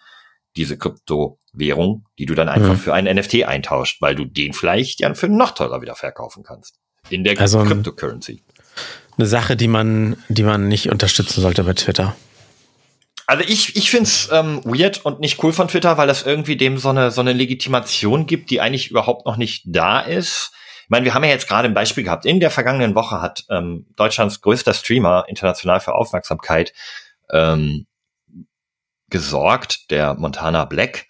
diese Kryptowährung, die du dann einfach Mhm. für einen NFT eintauscht, weil du den vielleicht ja für noch teurer wieder verkaufen kannst. In der Also, Cryptocurrency. Eine Sache, die man, die man nicht unterstützen sollte bei Twitter. Also ich, ich find's ähm, weird und nicht cool von Twitter, weil das irgendwie dem so eine, so eine Legitimation gibt, die eigentlich überhaupt noch nicht da ist. Ich meine, wir haben ja jetzt gerade ein Beispiel gehabt. In der vergangenen Woche hat ähm, Deutschlands größter Streamer international für Aufmerksamkeit ähm, gesorgt, der Montana Black.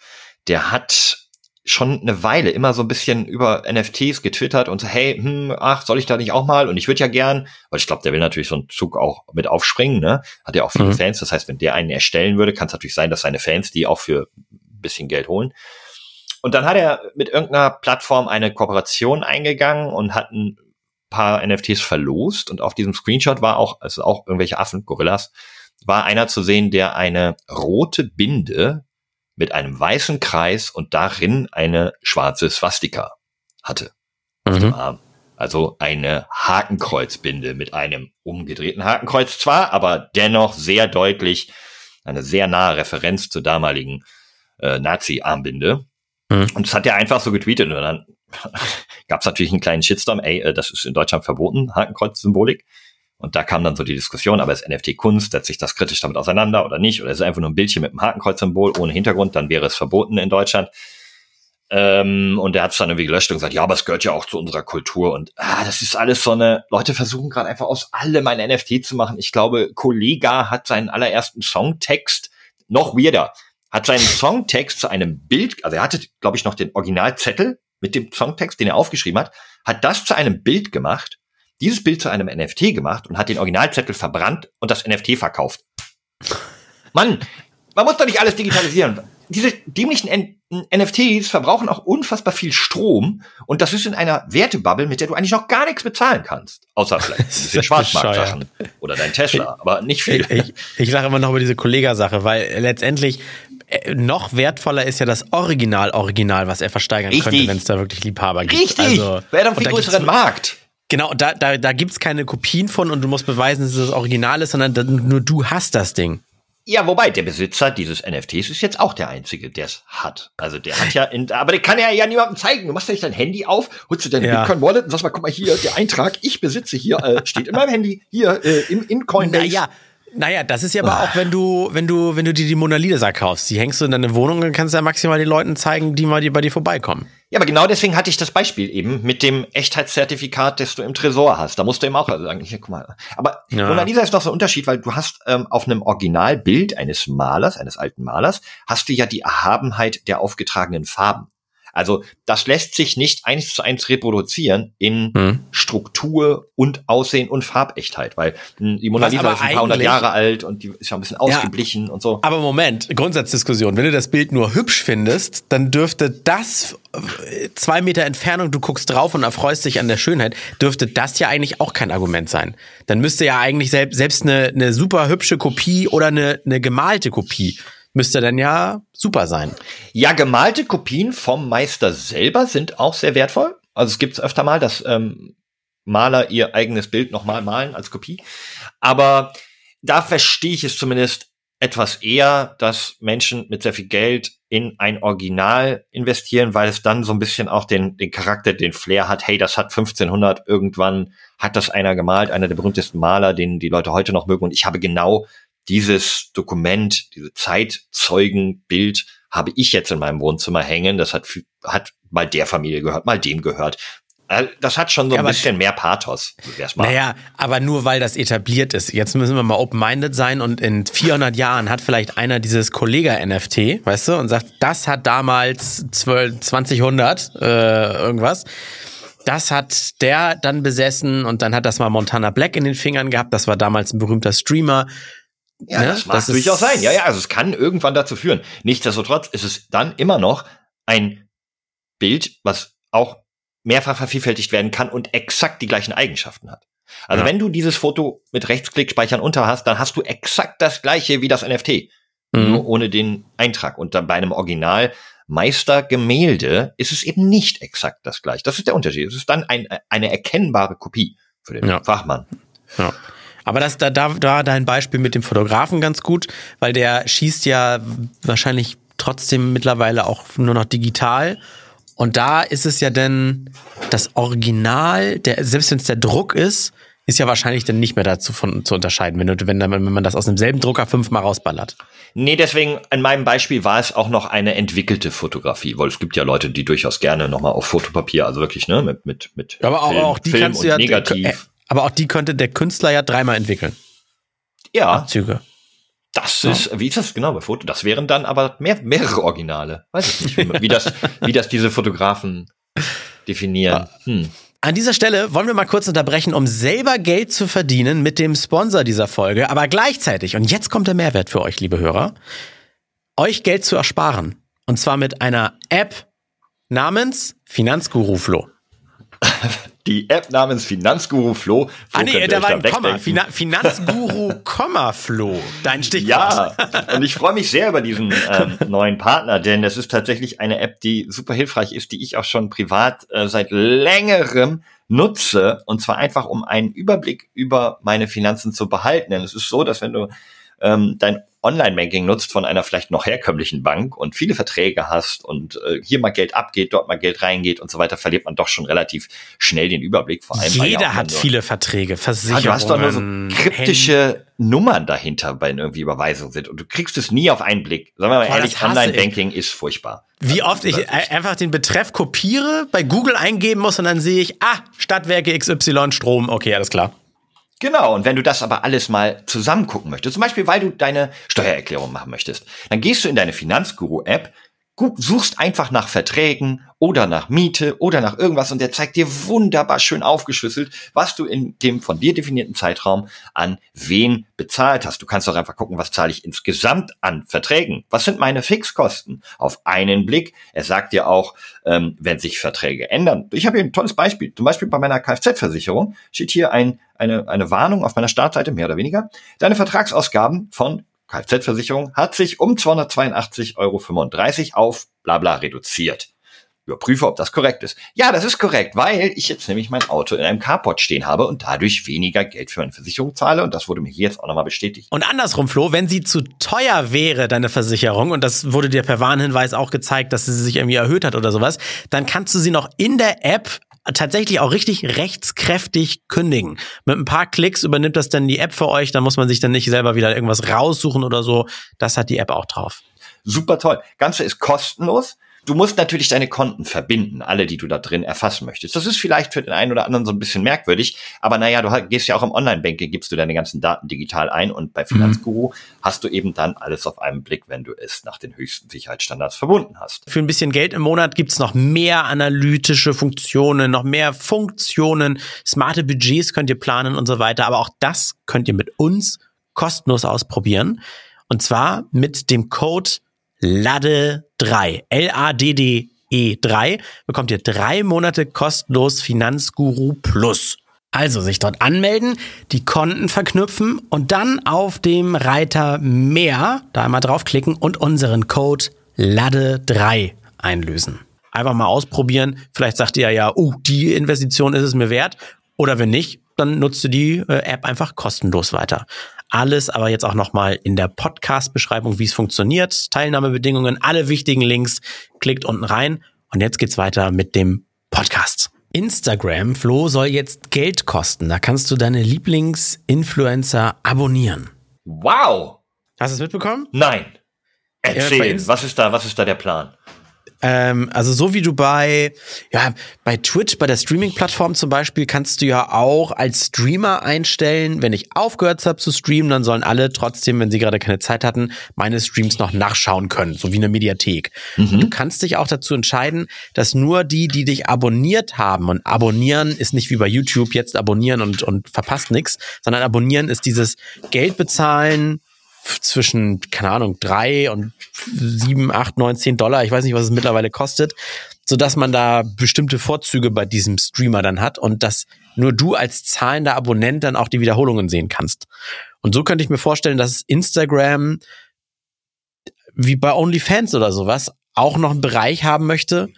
Der hat schon eine Weile immer so ein bisschen über NFTs getwittert und so, hey, hm, ach, soll ich da nicht auch mal? Und ich würde ja gern, weil ich glaube, der will natürlich so einen Zug auch mit aufspringen, ne? Hat ja auch viele Mhm. Fans. Das heißt, wenn der einen erstellen würde, kann es natürlich sein, dass seine Fans die auch für ein bisschen Geld holen. Und dann hat er mit irgendeiner Plattform eine Kooperation eingegangen und hat ein paar NFTs verlost. Und auf diesem Screenshot war auch, also auch irgendwelche Affen, Gorillas, war einer zu sehen, der eine rote Binde mit einem weißen Kreis und darin eine schwarze Swastika hatte auf dem Mhm. Arm. Also eine Hakenkreuzbinde mit einem umgedrehten Hakenkreuz zwar, aber dennoch sehr deutlich eine sehr nahe Referenz zur damaligen äh, Nazi-Armbinde. Mhm. Und das hat er einfach so getweetet und dann gab es natürlich einen kleinen Shitstorm, ey, äh, das ist in Deutschland verboten, Hakenkreuz-Symbolik. Und da kam dann so die Diskussion, aber ist NFT Kunst, setzt sich das kritisch damit auseinander oder nicht? Oder ist es einfach nur ein Bildchen mit einem Hakenkreuz-Symbol ohne Hintergrund, dann wäre es verboten in Deutschland. Ähm, und er hat es dann irgendwie gelöscht und gesagt, ja, aber es gehört ja auch zu unserer Kultur. Und ah, das ist alles so eine, Leute versuchen gerade einfach aus allem ein NFT zu machen. Ich glaube, Kollega hat seinen allerersten Songtext, noch weirder, hat seinen Songtext zu einem Bild, also er hatte, glaube ich, noch den Originalzettel mit dem Songtext, den er aufgeschrieben hat, hat das zu einem Bild gemacht, dieses Bild zu einem NFT gemacht und hat den Originalzettel verbrannt und das NFT verkauft. Mann, man muss doch nicht alles digitalisieren. Diese dämlichen N NFTs verbrauchen auch unfassbar viel Strom und das ist in einer Wertebubble, mit der du eigentlich noch gar nichts bezahlen kannst. Außer vielleicht Schwarzmarktsachen oder dein Tesla, aber nicht viel. Ich, ich, ich lache immer noch über diese Kollega-Sache, weil letztendlich äh, noch wertvoller ist ja das Original-Original, was er versteigern Richtig. könnte, wenn es da wirklich Liebhaber gibt. Richtig, Also, einen und viel größeren Markt? Genau, da, da, da gibt's keine Kopien von und du musst beweisen, dass es das Original ist, sondern nur du hast das Ding. Ja, wobei der Besitzer dieses NFTs ist jetzt auch der Einzige, der es hat. Also der hat ja, in, aber der kann ja ja niemandem zeigen. Du machst ja nicht dein Handy auf, holst du deine Ja. Bitcoin Wallet und sagst mal, guck mal hier, der Eintrag, ich besitze hier, äh, steht in meinem Handy, hier äh, im in Coinbase. Naja, Naja, das ist ja aber auch, wenn du, wenn du, wenn du dir die Mona Lisa kaufst. Die hängst du in deine Wohnung und kannst ja maximal den Leuten zeigen, die mal die bei dir vorbeikommen. Ja, aber genau deswegen hatte ich das Beispiel eben mit dem Echtheitszertifikat, das du im Tresor hast. Da musst du eben auch sagen, hier, guck mal. Aber Ja. Mona Lisa ist noch so ein Unterschied, weil du hast ähm, auf einem Originalbild eines Malers, eines alten Malers, hast du ja die Erhabenheit der aufgetragenen Farben. Also das lässt sich nicht eins zu eins reproduzieren in Hm. Struktur und Aussehen und Farbechtheit, weil mh, die Mona Lisa ist ein paar hundert Jahre alt und die ist ja ein bisschen ausgeblichen und so. Aber Moment, Grundsatzdiskussion. Wenn du das Bild nur hübsch findest, dann dürfte das äh, zwei Meter Entfernung, du guckst drauf und erfreust dich an der Schönheit, dürfte das ja eigentlich auch kein Argument sein. Dann müsste ja eigentlich selbst, selbst eine, eine super hübsche Kopie oder eine, eine gemalte Kopie müsste dann ja super sein. Ja, gemalte Kopien vom Meister selber sind auch sehr wertvoll. Also es gibt öfter mal, dass ähm, Maler ihr eigenes Bild nochmal malen als Kopie. Aber da verstehe ich es zumindest etwas eher, dass Menschen mit sehr viel Geld in ein Original investieren, weil es dann so ein bisschen auch den, den Charakter, den Flair hat. Hey, das hat 1500 irgendwann, hat das einer gemalt, einer der berühmtesten Maler, den die Leute heute noch mögen. Und ich habe genau dieses Dokument, diese Zeitzeugenbild habe ich jetzt in meinem Wohnzimmer hängen. Das hat, hat mal der Familie gehört, mal dem gehört. Äh, Das hat schon so Ja, ein aber- bisschen mehr Pathos. so wär's mal. Naja, aber nur weil das etabliert ist. Jetzt müssen wir mal open-minded sein und in 400 Jahren hat vielleicht einer dieses Kollega-NFT, weißt du, und sagt, das hat damals 12, 2000 äh, irgendwas. Das hat der dann besessen und dann hat das mal Montana Black in den Fingern gehabt. Das war damals ein berühmter Streamer. Ja, Ne? das mag Das durchaus sein. Ja, ja, also es kann irgendwann dazu führen. Nichtsdestotrotz ist es dann immer noch ein Bild, was auch mehrfach vervielfältigt werden kann und exakt die gleichen Eigenschaften hat. Also Ja. wenn du dieses Foto mit Rechtsklick speichern unter hast, dann hast du exakt das gleiche wie das NFT. Mhm. Nur ohne den Eintrag. Und dann bei einem Original Meistergemälde ist es eben nicht exakt das gleiche. Das ist der Unterschied. Es ist dann ein, eine erkennbare Kopie für den Ja. Fachmann. Ja. Aber das, da, da da war dein Beispiel mit dem Fotografen ganz gut, weil der schießt ja wahrscheinlich trotzdem mittlerweile auch nur noch digital. Und da ist es ja dann das Original, der, selbst wenn es der Druck ist, ist ja wahrscheinlich dann nicht mehr dazu von, zu unterscheiden, wenn, du, wenn, wenn man das aus demselben Drucker fünfmal rausballert. Nee, deswegen, in meinem Beispiel war es auch noch eine entwickelte Fotografie, weil es gibt ja Leute, die durchaus gerne nochmal auf Fotopapier, also wirklich, ne, mit, mit, mit Aber auch, Film, auch die Film kannst du ja. negativ. Aber auch die könnte der Künstler ja dreimal entwickeln. ja, Züge. das ist, wie ist das genau bei Foto? Das wären dann aber mehr, mehrere Originale. Weiß ich nicht, wie, wie das, wie das diese Fotografen definieren. Hm. An dieser Stelle wollen wir mal kurz unterbrechen, um selber Geld zu verdienen mit dem Sponsor dieser Folge, aber gleichzeitig, und jetzt kommt der Mehrwert für euch, liebe Hörer, euch Geld zu ersparen. Und zwar mit einer App namens Finanzguru Flo. Die App namens Finanzguru Flo. Flo Ah nee, da war ein Komma. wegdenken. Fina Finanzguru, Komma Flo. Dein Stichwort. Ja, und ich freue mich sehr über diesen ähm, neuen Partner, denn es ist tatsächlich eine App, die super hilfreich ist, die ich auch schon privat äh, seit längerem nutze. Und zwar einfach, um einen Überblick über meine Finanzen zu behalten. Denn es ist so, dass wenn du ähm, dein Online-Banking nutzt von einer vielleicht noch herkömmlichen Bank und viele Verträge hast und äh, hier mal Geld abgeht, dort mal Geld reingeht und so weiter, verliert man doch schon relativ schnell den Überblick. Vor allem, ja Jeder hat nur- viele Verträge, Ah, Versicherungen. du hast doch nur so Händen- kryptische Nummern dahinter, wenn irgendwie Überweisungen sind. Und du kriegst es nie auf einen Blick. Sagen wir mal Boah, ehrlich. Online-Banking ist furchtbar. Wie oft ich einfach den Betreff kopiere, bei Google eingeben muss und dann sehe ich, ah, Stadtwerke XY Strom, okay, alles klar. Genau, und wenn du das aber alles mal zusammen gucken möchtest, zum Beispiel, weil du deine Steuererklärung machen möchtest, dann gehst du in deine Finanzguru-App, gu- suchst einfach nach Verträgen oder nach Miete oder nach irgendwas und der zeigt dir wunderbar schön aufgeschlüsselt, was du in dem von dir definierten Zeitraum an wen bezahlt hast. Du kannst auch einfach gucken, was zahle ich insgesamt an Verträgen? Was sind meine Fixkosten? Auf einen Blick. Er sagt dir auch, ähm, wenn sich Verträge ändern. Ich habe hier ein tolles Beispiel. Zum Beispiel bei meiner Kfz-Versicherung steht hier ein, eine, eine Warnung auf meiner Startseite, mehr oder weniger. Deine Vertragsausgaben von Kfz-Versicherung hat sich um 282,35 Euro auf bla bla reduziert. Überprüfe, ob das korrekt ist. Ja, das ist korrekt, weil ich jetzt nämlich mein Auto in einem Carport stehen habe und dadurch weniger Geld für meine Versicherung zahle. Und das wurde mir hier jetzt auch nochmal bestätigt. Und andersrum, Flo, wenn sie zu teuer wäre, deine Versicherung, und das wurde dir per Warnhinweis auch gezeigt, dass sie sich irgendwie erhöht hat oder sowas, dann kannst du sie noch in der App tatsächlich auch richtig rechtskräftig kündigen. Mit ein paar Klicks übernimmt das dann die App für euch, da muss man sich dann nicht selber wieder irgendwas raussuchen oder so. Das hat die App auch drauf. Super toll. Ganze ist kostenlos. Du musst natürlich deine Konten verbinden, alle, die du da drin erfassen möchtest. Das ist vielleicht für den einen oder anderen so ein bisschen merkwürdig, aber naja, du gehst ja auch im Online-Banking, gibst du deine ganzen Daten digital ein und bei Finanzguru mhm. hast du eben dann alles auf einen Blick, wenn du es nach den höchsten Sicherheitsstandards verbunden hast. Für ein bisschen Geld im Monat gibt's noch mehr analytische Funktionen, noch mehr Funktionen, smarte Budgets könnt ihr planen und so weiter, aber auch das könnt ihr mit uns kostenlos ausprobieren. Und zwar mit dem Code LADDE 3. L-A-D-D-E 3 bekommt ihr drei Monate kostenlos Finanzguru Plus. Also sich dort anmelden, die Konten verknüpfen und dann auf dem Reiter Mehr da einmal draufklicken und unseren Code LADDE3 einlösen. Einfach mal ausprobieren. Vielleicht sagt ihr ja, oh, die Investition ist es mir wert. Oder wenn nicht, dann nutzt du die äh, App einfach kostenlos weiter. Alles aber jetzt auch nochmal in der Podcast-Beschreibung, wie es funktioniert, Teilnahmebedingungen, alle wichtigen Links. Klickt unten rein und jetzt geht's weiter mit dem Podcast. Instagram, Flo, soll jetzt Geld kosten. Da kannst du deine Lieblingsinfluencer abonnieren. Wow! Hast du es mitbekommen? Nein. Erzähl, ja, was ist da, was ist da der Plan? Ähm, also so wie du bei, ja, bei Twitch, bei der Streaming-Plattform zum Beispiel, kannst du ja auch als Streamer einstellen, wenn ich aufgehört habe zu streamen, dann sollen alle trotzdem, wenn sie gerade keine Zeit hatten, meine Streams noch nachschauen können, so wie eine Mediathek. Mhm. Du kannst dich auch dazu entscheiden, dass nur die, die dich abonniert haben, und abonnieren ist nicht wie bei YouTube jetzt abonnieren und, und verpasst nichts, sondern abonnieren ist dieses Geld bezahlen, zwischen, keine Ahnung, drei und sieben, acht, neun, zehn Dollar. Ich weiß nicht, was es mittlerweile kostet, so dass man da bestimmte Vorzüge bei diesem Streamer dann hat und dass nur du als zahlender Abonnent dann auch die Wiederholungen sehen kannst. Und so könnte ich mir vorstellen, dass Instagram wie bei OnlyFans oder sowas auch noch einen Bereich haben möchte,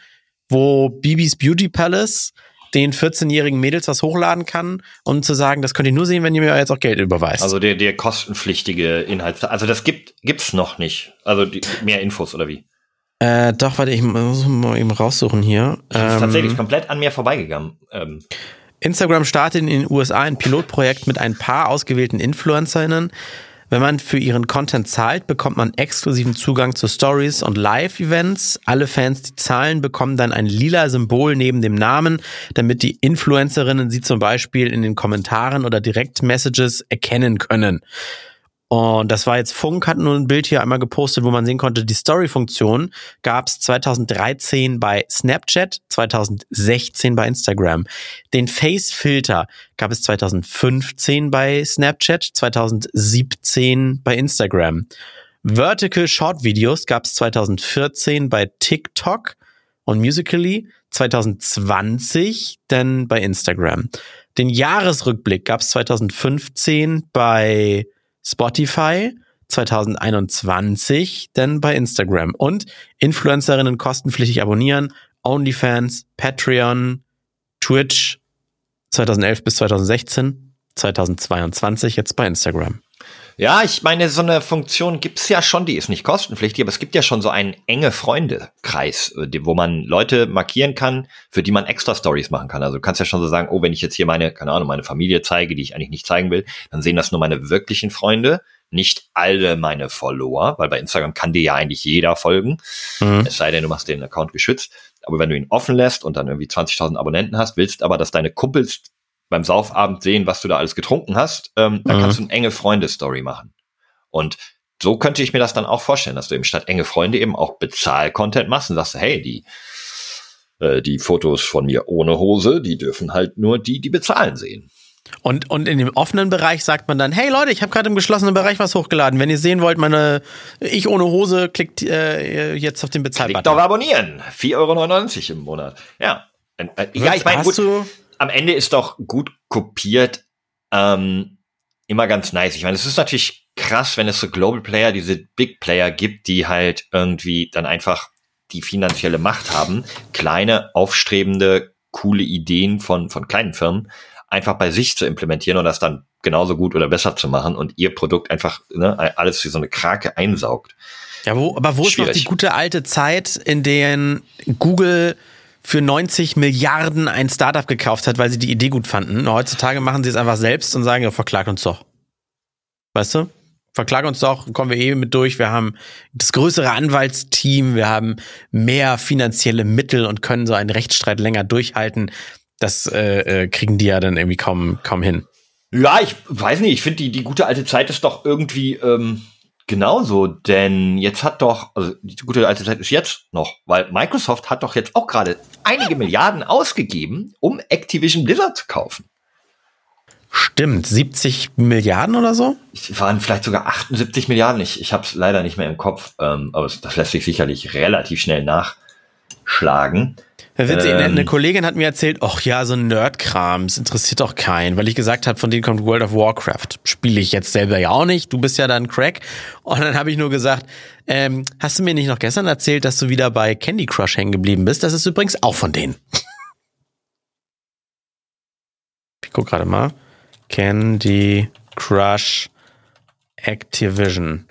wo Bibis Beauty Palace den 14-jährigen Mädels was hochladen kann, um zu sagen, das könnt ihr nur sehen, wenn ihr mir jetzt auch Geld überweist. Also der, der kostenpflichtige Inhalt. Also das gibt gibt's noch nicht. Also die, mehr Infos oder wie? Äh, doch, warte, ich muss mal eben raussuchen hier. Das ist tatsächlich ähm, komplett an mir vorbeigegangen. Ähm. Instagram startet in den USA ein Pilotprojekt mit ein paar ausgewählten InfluencerInnen, wenn man für ihren Content zahlt, bekommt man exklusiven Zugang zu Stories und Live-Events. Alle Fans, die zahlen, bekommen dann ein lila Symbol neben dem Namen, damit die Influencerinnen sie zum Beispiel in den Kommentaren oder Direct-Messages erkennen können. Und das war jetzt Funk, hat nur ein Bild hier einmal gepostet, wo man sehen konnte, die Story-Funktion gab es 2013 bei Snapchat, 2016 bei Instagram. Den Face-Filter gab es 2015 bei Snapchat, 2017 bei Instagram. Vertical Short Videos gab es 2014 bei TikTok und Musically, 2020 dann bei Instagram. Den Jahresrückblick gab es 2015 bei Spotify 2021 dann bei Instagram und Influencerinnen kostenpflichtig abonnieren, OnlyFans, Patreon, Twitch 2011 bis 2016, 2022 jetzt bei Instagram. Ja, ich meine, so eine Funktion gibt's ja schon, die ist nicht kostenpflichtig, aber es gibt ja schon so einen enge Freundekreis, äh, wo man Leute markieren kann, für die man extra Stories machen kann. Also du kannst ja schon so sagen, oh, wenn ich jetzt hier meine, keine Ahnung, meine Familie zeige, die ich eigentlich nicht zeigen will, dann sehen das nur meine wirklichen Freunde, nicht alle meine Follower, weil bei Instagram kann dir ja eigentlich jeder folgen, mhm. es sei denn, du machst den Account geschützt. Aber wenn du ihn offen lässt und dann irgendwie 20.000 Abonnenten hast, willst aber, dass deine Kumpels beim Saufabend sehen, was du da alles getrunken hast, ähm, dann mhm. kannst du eine enge Freunde-Story machen. Und so könnte ich mir das dann auch vorstellen, dass du eben statt enge Freunde eben auch Bezahl-Content machst und sagst, hey, die, äh, die Fotos von mir ohne Hose, die dürfen halt nur die, die bezahlen sehen. Und, und in dem offenen Bereich sagt man dann, hey Leute, ich habe gerade im geschlossenen Bereich was hochgeladen. Wenn ihr sehen wollt, meine Ich ohne Hose, klickt äh, jetzt auf den Bezahlbutton. Klickt auf Abonnieren. 4,99 Euro im Monat. Ja. Äh, ja, ich meine, gut, am Ende ist doch gut kopiert ähm, immer ganz nice. Ich meine, es ist natürlich krass, wenn es so Global Player, diese Big Player gibt, die halt irgendwie dann einfach die finanzielle Macht haben, kleine, aufstrebende, coole Ideen von, von kleinen Firmen einfach bei sich zu implementieren und das dann genauso gut oder besser zu machen und ihr Produkt einfach ne, alles wie so eine Krake einsaugt. Ja, wo, aber wo Schwierig. ist noch die gute alte Zeit, in der Google für 90 Milliarden ein Startup gekauft hat, weil sie die Idee gut fanden. Heutzutage machen sie es einfach selbst und sagen, ja, verklag uns doch. Weißt du? Verklag uns doch, kommen wir eh mit durch. Wir haben das größere Anwaltsteam, wir haben mehr finanzielle Mittel und können so einen Rechtsstreit länger durchhalten. Das äh, äh, kriegen die ja dann irgendwie kaum, kaum hin. Ja, ich weiß nicht, ich finde, die, die gute alte Zeit ist doch irgendwie ähm, genauso, denn jetzt hat doch, also die gute alte Zeit ist jetzt noch, weil Microsoft hat doch jetzt auch gerade einige Milliarden ausgegeben, um Activision Blizzard zu kaufen. Stimmt, 70 Milliarden oder so? Es waren vielleicht sogar 78 Milliarden. Ich, ich habe es leider nicht mehr im Kopf, ähm, aber das lässt sich sicherlich relativ schnell nachschlagen. Witzig, ähm, eine Kollegin hat mir erzählt, ach ja, so ein Nerdkram, das interessiert doch keinen, weil ich gesagt habe, von denen kommt World of Warcraft. Spiele ich jetzt selber ja auch nicht, du bist ja dann Crack. Und dann habe ich nur gesagt, ähm, hast du mir nicht noch gestern erzählt, dass du wieder bei Candy Crush hängen geblieben bist? Das ist übrigens auch von denen. Ich guck gerade mal. Candy Crush Activision.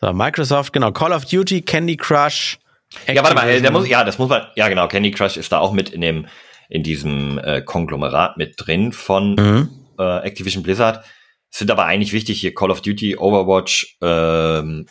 So, Microsoft, genau, Call of Duty, Candy Crush. Activision. Ja, warte mal, der muss, ja, das muss man, ja genau, Candy Crush ist da auch mit in dem, in diesem äh, Konglomerat mit drin von mhm. äh, Activision Blizzard. Sind aber eigentlich wichtig hier Call of Duty, Overwatch, ähm,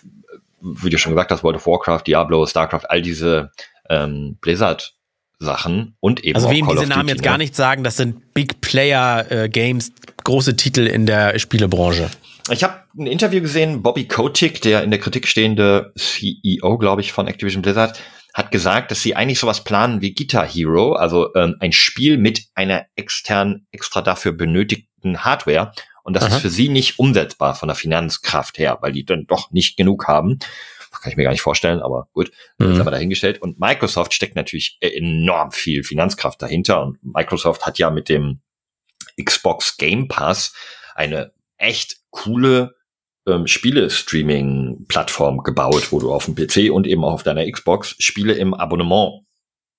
wie du schon gesagt hast, World of Warcraft, Diablo, StarCraft, all diese ähm, Blizzard Sachen und eben Also wem diese Namen jetzt ne? gar nicht sagen, das sind Big Player äh, Games, große Titel in der Spielebranche. Ich habe ein Interview gesehen, Bobby Kotick, der in der Kritik stehende CEO, glaube ich, von Activision Blizzard, hat gesagt, dass sie eigentlich sowas planen wie Guitar Hero, also ähm, ein Spiel mit einer extern, extra dafür benötigten Hardware. Und das Aha. ist für sie nicht umsetzbar von der Finanzkraft her, weil die dann doch nicht genug haben kann ich mir gar nicht vorstellen, aber gut, mhm. ist aber dahingestellt. Und Microsoft steckt natürlich enorm viel Finanzkraft dahinter. Und Microsoft hat ja mit dem Xbox Game Pass eine echt coole ähm, Spiele-Streaming-Plattform gebaut, wo du auf dem PC und eben auch auf deiner Xbox Spiele im Abonnement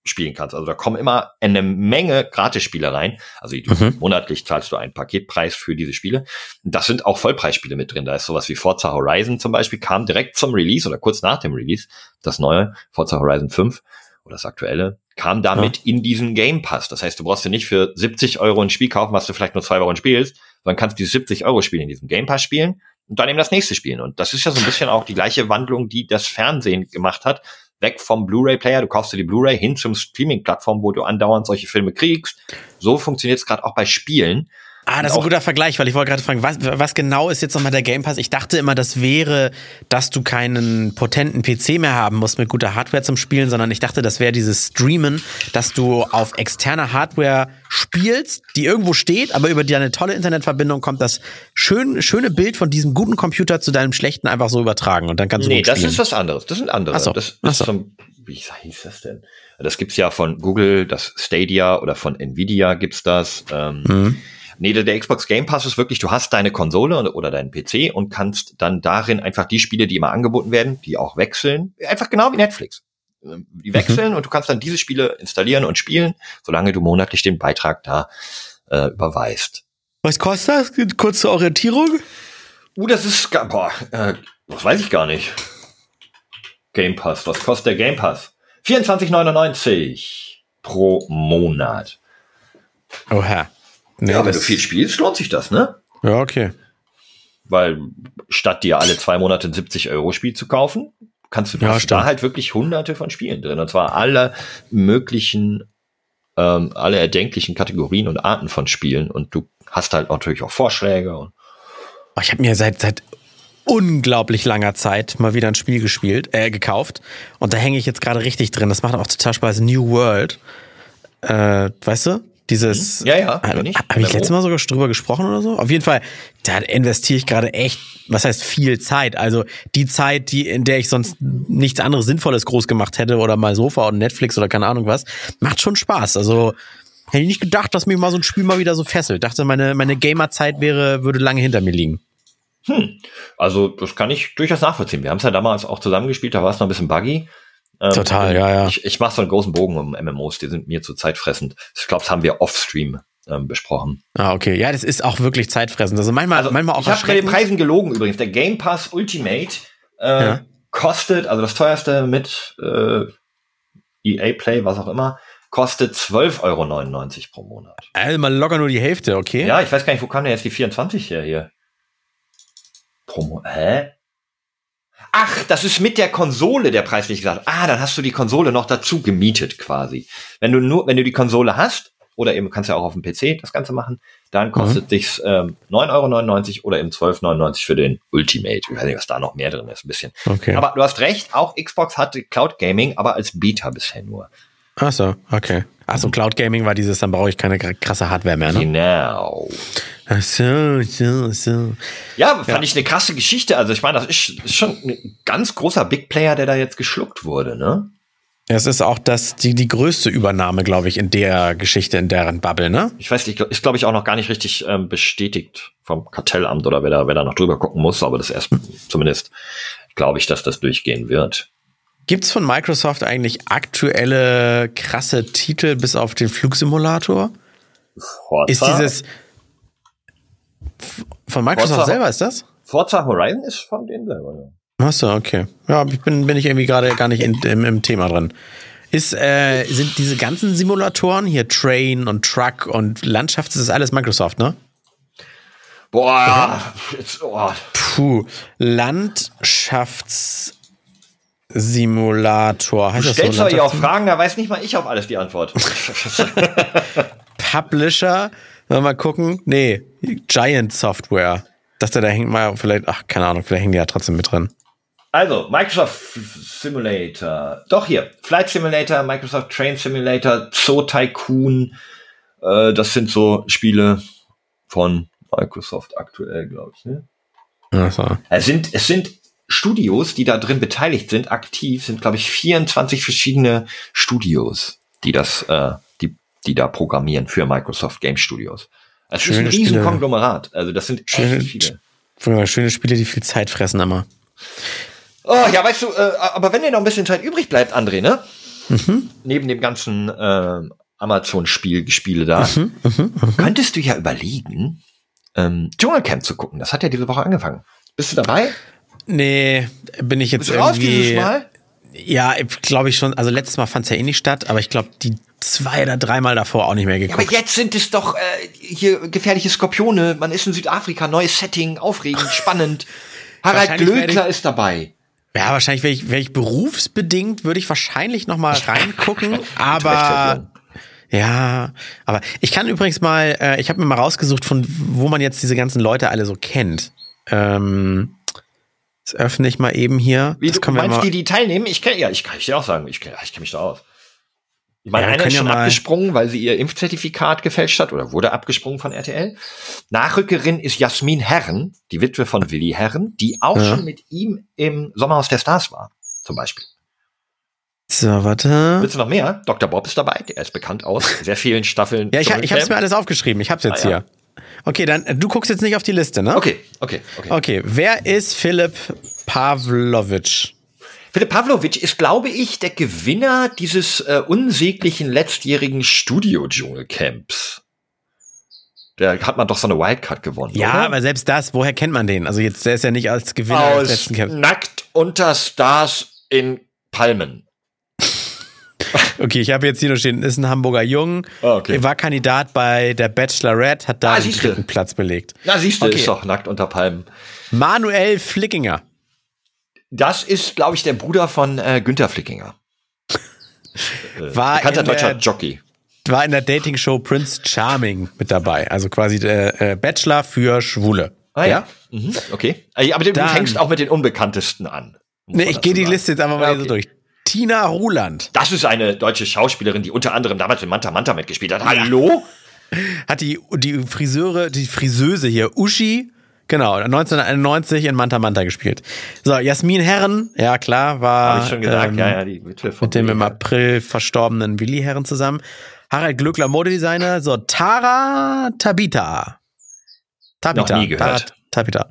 spielen kannst. Also da kommen immer eine Menge Gratis-Spiele rein. Also mhm. monatlich zahlst du einen Paketpreis für diese Spiele. Das sind auch Vollpreisspiele mit drin. Da ist sowas wie Forza Horizon zum Beispiel, kam direkt zum Release oder kurz nach dem Release, das neue Forza Horizon 5 oder das aktuelle, kam damit ja. in diesen Game Pass. Das heißt, du brauchst dir nicht für 70 Euro ein Spiel kaufen, was du vielleicht nur zwei Wochen spielst, sondern kannst die 70 Euro Spiele in diesem Game Pass spielen und dann eben das nächste spielen. Und das ist ja so ein bisschen auch die gleiche Wandlung, die das Fernsehen gemacht hat weg vom Blu-ray-Player, du kaufst dir die Blu-ray hin zum Streaming-Plattform, wo du andauernd solche Filme kriegst. So funktioniert es gerade auch bei Spielen. Ah, das ist ein guter Vergleich, weil ich wollte gerade fragen, was, was genau ist jetzt nochmal der Game Pass? Ich dachte immer, das wäre, dass du keinen potenten PC mehr haben musst mit guter Hardware zum Spielen, sondern ich dachte, das wäre dieses Streamen, dass du auf externer Hardware spielst, die irgendwo steht, aber über deine tolle Internetverbindung kommt das schön, schöne Bild von diesem guten Computer zu deinem schlechten einfach so übertragen und dann kannst du Nee, das ist was anderes. Das sind andere. Ach so. Das ist so. so wie hieß das denn? Das gibt's ja von Google, das Stadia oder von Nvidia gibt's das. Ähm, mhm Nee, der, der Xbox Game Pass ist wirklich, du hast deine Konsole oder deinen PC und kannst dann darin einfach die Spiele, die immer angeboten werden, die auch wechseln, einfach genau wie Netflix. Ähm, die wechseln mhm. und du kannst dann diese Spiele installieren und spielen, solange du monatlich den Beitrag da äh, überweist. Was kostet das? Kurze Orientierung? Uh, das ist, boah, äh, das weiß ich gar nicht. Game Pass, was kostet der Game Pass? 24,99 pro Monat. Oha. Nee, ja, wenn du viel spielst, lohnt sich das, ne? Ja, okay. Weil statt dir alle zwei Monate ein 70 Euro Spiel zu kaufen, kannst du ja, da halt wirklich hunderte von Spielen drin. Und zwar alle möglichen, ähm, alle erdenklichen Kategorien und Arten von Spielen. Und du hast halt natürlich auch Vorschläge. Und oh, ich habe mir seit, seit unglaublich langer Zeit mal wieder ein Spiel gespielt, äh, gekauft. Und da hänge ich jetzt gerade richtig drin. Das macht auch total Spaß. New World. Äh, weißt du? Dieses. Mhm. Ja, ja. Habe ich, hab ich letztes Mal sogar drüber gesprochen oder so? Auf jeden Fall, da investiere ich gerade echt, was heißt viel Zeit? Also die Zeit, die, in der ich sonst nichts anderes Sinnvolles groß gemacht hätte oder mal Sofa oder Netflix oder keine Ahnung was, macht schon Spaß. Also hätte ich nicht gedacht, dass mich mal so ein Spiel mal wieder so fesselt. Dachte, meine, meine Gamer-Zeit wäre, würde lange hinter mir liegen. Hm. Also, das kann ich durchaus nachvollziehen. Wir haben es ja damals auch zusammengespielt, da war es noch ein bisschen buggy. Ähm, Total, ja, ja. Ich, ich mache so einen großen Bogen um MMOs, die sind mir zu zeitfressend. Ich glaube, das haben wir off-stream ähm, besprochen. Ah, okay. Ja, das ist auch wirklich zeitfressend. Also manchmal, also manchmal auch Ich habe bei den Preisen gelogen übrigens. Der Game Pass Ultimate äh, ja. kostet, also das teuerste mit äh, EA Play, was auch immer, kostet 12,99 Euro pro Monat. Also mal locker nur die Hälfte, okay? Ja, ich weiß gar nicht, wo kam denn jetzt die 24 her hier? Promo, hä? Ach, das ist mit der Konsole der Preis nicht gesagt. Ah, dann hast du die Konsole noch dazu gemietet quasi. Wenn du nur, wenn du die Konsole hast, oder eben kannst ja auch auf dem PC das Ganze machen, dann kostet mhm. dich's ähm, 9,99 Euro oder eben 12,99 Euro für den Ultimate. Ich weiß nicht, was da noch mehr drin ist, ein bisschen. Okay. Aber du hast recht, auch Xbox hatte Cloud Gaming, aber als Beta bisher nur. Ach so, okay. Ach so, Cloud Gaming war dieses, dann brauche ich keine krasse Hardware mehr, ne? Genau. Ach so, so, so. Ja, fand ja. ich eine krasse Geschichte. Also ich meine, das ist, ist schon ein ganz großer Big Player, der da jetzt geschluckt wurde, ne? Es ist auch das, die, die größte Übernahme, glaube ich, in der Geschichte, in deren Bubble, ne? Ich weiß nicht, ist, glaube ich, auch noch gar nicht richtig ähm, bestätigt vom Kartellamt oder wer da, wer da noch drüber gucken muss, aber das erst zumindest glaube ich, dass das durchgehen wird. Gibt es von Microsoft eigentlich aktuelle krasse Titel bis auf den Flugsimulator? Forza? Ist dieses von Microsoft Forza, selber ist das? Forza Horizon ist von denen selber, ja. Achso, okay. Ja, ich bin, bin ich irgendwie gerade gar nicht in, im, im Thema drin. Ist, äh, sind diese ganzen Simulatoren hier Train und Truck und Landschaft, das ist alles Microsoft, ne? Boah, jetzt, oh. Puh, Landschafts Simulator. Heißt du stellst so, ja auch Fragen, da weiß nicht mal ich auf alles die Antwort. Publisher, mal gucken. Nee, Giant Software. Dass der da hängt mal vielleicht, ach, keine Ahnung, vielleicht hängen die ja trotzdem mit drin. Also, Microsoft Simulator. Doch hier. Flight Simulator, Microsoft Train Simulator, Zoo Tycoon. Äh, das sind so Spiele von Microsoft aktuell, glaube ich. Ne? Also. Es sind, es sind Studios, die da drin beteiligt sind, aktiv, sind, glaube ich, 24 verschiedene Studios, die das, äh, die, die da programmieren für Microsoft Game Studios. Es ist ein riesen Konglomerat. Also das sind schöne, echt viele. Schöne Spiele, die viel Zeit fressen immer. Oh, ja, weißt du, äh, aber wenn dir noch ein bisschen Zeit übrig bleibt, André, ne? Mhm. Neben dem ganzen äh, Amazon-Spiel, Spiele da, mhm, mh, mh. könntest du ja überlegen, ähm, Dschungelcamp zu gucken. Das hat ja diese Woche angefangen. Bist du dabei? Nee, bin ich jetzt Bist irgendwie. Mal? Ja, glaube ich schon. Also letztes Mal fand es ja eh nicht statt, aber ich glaube, die zwei oder dreimal davor auch nicht mehr geguckt. Ja, aber jetzt sind es doch äh, hier gefährliche Skorpione. Man ist in Südafrika, neues Setting, aufregend, spannend. Harald Glöckler ist dabei. Ja, wahrscheinlich wäre ich, wär ich berufsbedingt, würde ich wahrscheinlich noch mal reingucken, aber ja, aber ich kann übrigens mal, äh, ich habe mir mal rausgesucht, von wo man jetzt diese ganzen Leute alle so kennt. Ähm, das öffne ich mal eben hier. Wie, das du meinst die, die teilnehmen? Ich kann, ja, ich kann ich dir auch sagen, ich, ich kenne mich da aus. Ich meine, ja, einer ist schon abgesprungen, weil sie ihr Impfzertifikat gefälscht hat oder wurde abgesprungen von RTL. Nachrückerin ist Jasmin Herren, die Witwe von Willi Herren, die auch ja. schon mit ihm im Sommerhaus der Stars war, zum Beispiel. So, warte. Willst du noch mehr? Dr. Bob ist dabei, er ist bekannt aus sehr vielen Staffeln. ja, ich, ich habe es mir alles aufgeschrieben, ich habe es jetzt ah, ja. hier. Okay, dann du guckst jetzt nicht auf die Liste, ne? Okay, okay, okay. Okay, wer ist Philipp Pavlovic? Philipp Pavlovic ist, glaube ich, der Gewinner dieses äh, unsäglichen letztjährigen Studio-Dschungelcamps. Da hat man doch so eine Wildcard gewonnen. Ja, oder? aber selbst das, woher kennt man den? Also jetzt, der ist ja nicht als Gewinner Aus des letzten Camps. Nackt unter Stars in Palmen. Okay, ich habe jetzt hier nur stehen, ist ein Hamburger Jung, oh, okay. war Kandidat bei der Bachelorette, hat da ah, den dritten Platz belegt. Na, siehst du, okay. ist doch nackt unter Palmen. Manuel Flickinger. Das ist, glaube ich, der Bruder von äh, Günther Flickinger. äh, war bekannter deutscher Jockey. War in der Dating-Show Prince Charming mit dabei. Also quasi der äh, Bachelor für Schwule. Ah, ja. ja? Mhm, okay. Äh, aber du Dann, fängst auch mit den unbekanntesten an. Nee, ich gehe die Liste jetzt einfach mal ja, okay. so durch. Tina Ruland. Das ist eine deutsche Schauspielerin, die unter anderem damals in Manta Manta mitgespielt hat. Hallo? Hat die, die Friseure, die Friseuse hier, Uschi, genau, 1991 in Manta Manta gespielt. So, Jasmin Herren, ja klar, war Hab ich schon gesagt, ähm, ja, ja, die Witwe von mit dem im April verstorbenen Willi Herren zusammen. Harald Glückler, Modedesigner. So, Tara Tabita. Tabita. Noch nie gehört. Tara Tabita.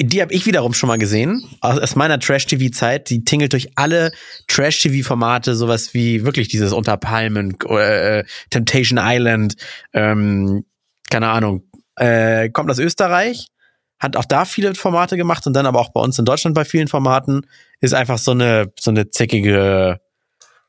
Die habe ich wiederum schon mal gesehen, aus meiner Trash-TV-Zeit. Die tingelt durch alle Trash-TV-Formate, sowas wie wirklich dieses Unter Palmen, äh, Temptation Island, ähm, keine Ahnung, äh, kommt aus Österreich, hat auch da viele Formate gemacht und dann aber auch bei uns in Deutschland bei vielen Formaten, ist einfach so eine, so eine zickige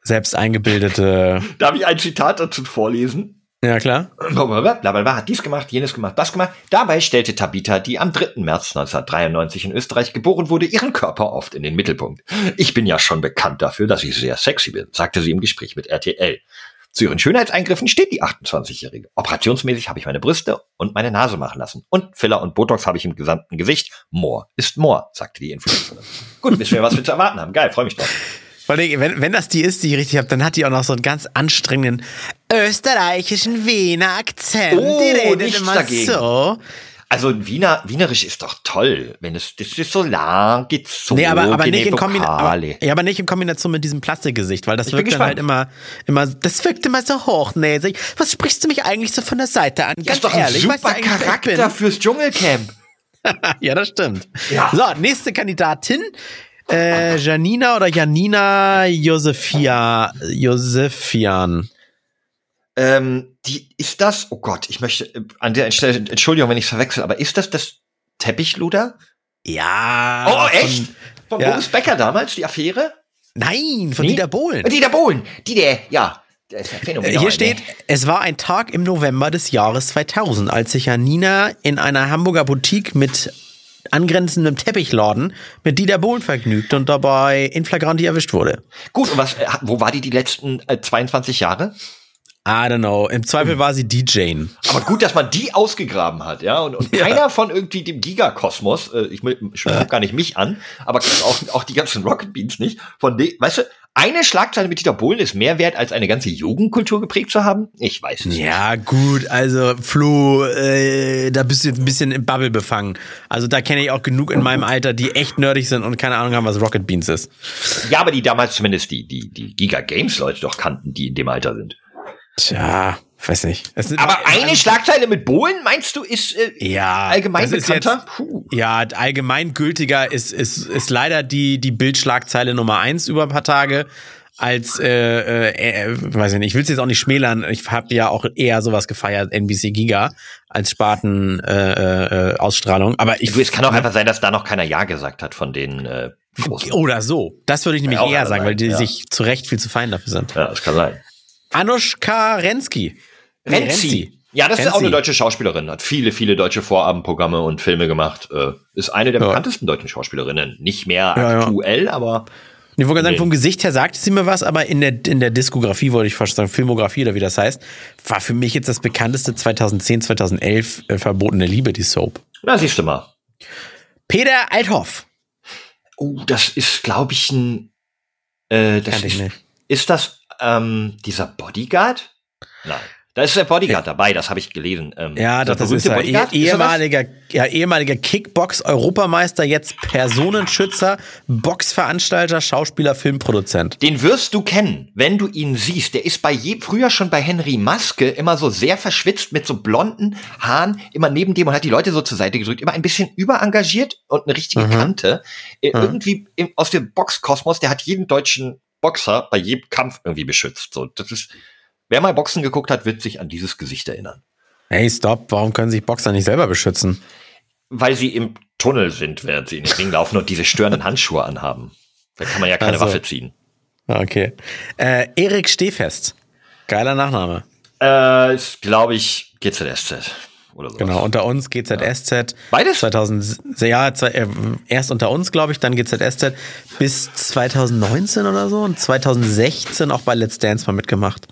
selbst eingebildete. Darf ich ein Zitat dazu vorlesen? Ja, klar. Blablabla, hat dies gemacht, jenes gemacht, das gemacht. Dabei stellte Tabitha, die am 3. März 1993 in Österreich geboren wurde, ihren Körper oft in den Mittelpunkt. Ich bin ja schon bekannt dafür, dass ich sehr sexy bin, sagte sie im Gespräch mit RTL. Zu ihren Schönheitseingriffen steht die 28-Jährige. Operationsmäßig habe ich meine Brüste und meine Nase machen lassen. Und Filler und Botox habe ich im gesamten Gesicht. More ist more, sagte die Influencerin. Gut, wissen wir, was wir zu erwarten haben. Geil, freue mich drauf. Vor allem, wenn, wenn das die ist, die ich richtig habe, dann hat die auch noch so einen ganz anstrengenden österreichischen Wiener Akzent. Oh, die redet immer dagegen. so. Also Wiener, Wienerisch ist doch toll, wenn es das ist so lang gezogen. Nee, aber, aber, nicht in. Kombina aber, ja, aber nicht in Kombination mit diesem Plastikgesicht, weil das Ich wirkt dann halt immer, immer, das wirkt immer so hochnäsig. Was sprichst du mich eigentlich so von der Seite an? Das Ganz ist doch ein ehrlich, weißt du super Charakter fürs Dschungelcamp. ja, das stimmt. Ja. So, nächste Kandidatin. Äh, Janina oder Janina Josefia, Josefian. Ähm, die, ist das, oh Gott, ich möchte äh, an der Stelle, Entschuldigung, wenn ich es verwechsel, aber ist das das Teppichluder? Ja. Oh, von- echt? Von ja. Boris Becker damals, die Affäre? Nein, von Nee? Dieter Bohlen. Dieter Bohlen, die der, ja. Der ist ja phänomenal. Hier steht, ne? es war ein Tag im November des Jahres 2000, als sich Janina in einer Hamburger Boutique mit angrenzendem Teppichladen mit Dieter Bohlen vergnügt und dabei in flagranti erwischt wurde. Gut, und was, äh, wo war die die letzten äh, 22 Jahre? I don't know. Im Zweifel war sie DJ. Aber gut, dass man die ausgegraben hat, ja. Und, und Ja. keiner von irgendwie dem Gigakosmos, äh, ich ich guck gar nicht mich an, aber auch, auch die ganzen Rocket Beans nicht, von de, weißt du, eine Schlagzeile mit Dieter Bohlen ist mehr wert, als eine ganze Jugendkultur geprägt zu haben? Ich weiß es nicht. Ja, gut, also Flo, äh, da bist du jetzt ein bisschen im Bubble befangen. Also da kenne ich auch genug in meinem Alter, die echt nerdig sind und keine Ahnung haben, was Rocket Beans ist. Ja, aber die damals zumindest die, die, die Giga Games Leute doch kannten, die in dem Alter sind. Tja, weiß nicht. Aber es- eine Schlagzeile mit Bohlen, meinst du, ist äh, ja, allgemein das ist bekannter? jetzt-. Ja, allgemein gültiger ist, ist, ist leider die, die Bildschlagzeile Nummer eins über ein paar Tage. Als, äh, äh, äh, weiß ich nicht, ich will es jetzt auch nicht schmälern, ich habe ja auch eher sowas gefeiert, NBC Giga, als Sparten äh, äh, Ausstrahlung. Aber ich Du, es kann auch einfach sein, dass da noch keiner Ja gesagt hat von den äh, Großen. Oder so. Das würde ich nämlich Ja, eher sagen, weil sein, die ja. sich zu Recht viel zu fein dafür sind. Ja, das kann sein. Anushka Renski. Renzi. Ja, das ist Renzi. auch eine deutsche Schauspielerin, hat viele, viele deutsche Vorabendprogramme und Filme gemacht. Äh, ist eine der Ja. bekanntesten deutschen Schauspielerinnen. Nicht mehr Ja, ja. aktuell, aber Ich wollte gerade sagen, vom Gesicht her sagte sie mir was, aber in der, in der Diskografie, wollte ich fast sagen, Filmografie oder wie das heißt, war für mich jetzt das bekannteste 2010, 2011 äh, verbotene Liebe, die Soap. na, siehst du mal. Peter Althoff. Oh, das ist, glaube ich, ein. Äh, das Kannte ich ist, nicht. ist das ähm, dieser Bodyguard? Nein. Da ist der Bodyguard dabei, das habe ich gelesen. Ähm, Ja, doch, das ist ja eh, Bodyguard? Ist er das? ehemaliger, ja, ehemaliger Kickbox-Europameister, jetzt Personenschützer, Boxveranstalter, Schauspieler, Filmproduzent. Den wirst du kennen, wenn du ihn siehst. Der ist bei je, früher schon bei Henry Maske immer so sehr verschwitzt mit so blonden Haaren, immer neben dem und hat die Leute so zur Seite gedrückt, immer ein bisschen überengagiert und eine richtige Mhm. Kante. Äh, Irgendwie im, aus dem Boxkosmos, der hat jeden deutschen Boxer bei jedem Kampf irgendwie beschützt. So, das ist, wer mal Boxen geguckt hat, wird sich an dieses Gesicht erinnern. Hey, stopp, warum können sich Boxer nicht selber beschützen? Weil sie im Tunnel sind, während sie in den Ring laufen und diese störenden Handschuhe anhaben. Da kann man ja keine Also. Waffe ziehen. Ah, Okay. Äh, Erik Stehfest. Geiler Nachname. Äh, ist, glaube ich, GZSZ oder so. Genau, unter uns GZSZ. Beides? 2000, ja, äh, erst unter uns, glaube ich, dann GZSZ bis 2019 oder so und 2016 auch bei Let's Dance mal mitgemacht.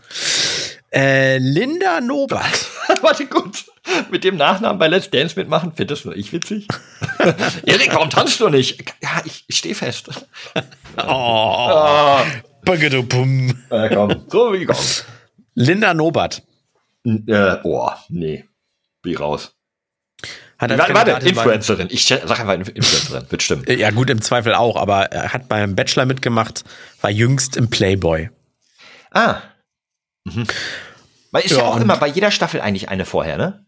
Äh, Linda Nobert. Warte gut. Mit dem Nachnamen bei Let's Dance mitmachen, findest nur ich witzig? Erik, warum tanzt du nicht? Ja, ich, ich stehe fest. Oh, Ah, Bagadupum. äh, komm, so wie komm. Linda Nobert. Äh, oh, nee. Wie raus. Hat als Warte, warte, Influencerin. Ich sag einfach Influencerin. Wird stimmen. Ja, gut, im Zweifel auch, aber er hat beim Bachelor mitgemacht, war jüngst im Playboy. Ah. Mhm. Weil ist ja, Ja, auch immer bei jeder Staffel eigentlich eine vorher, ne?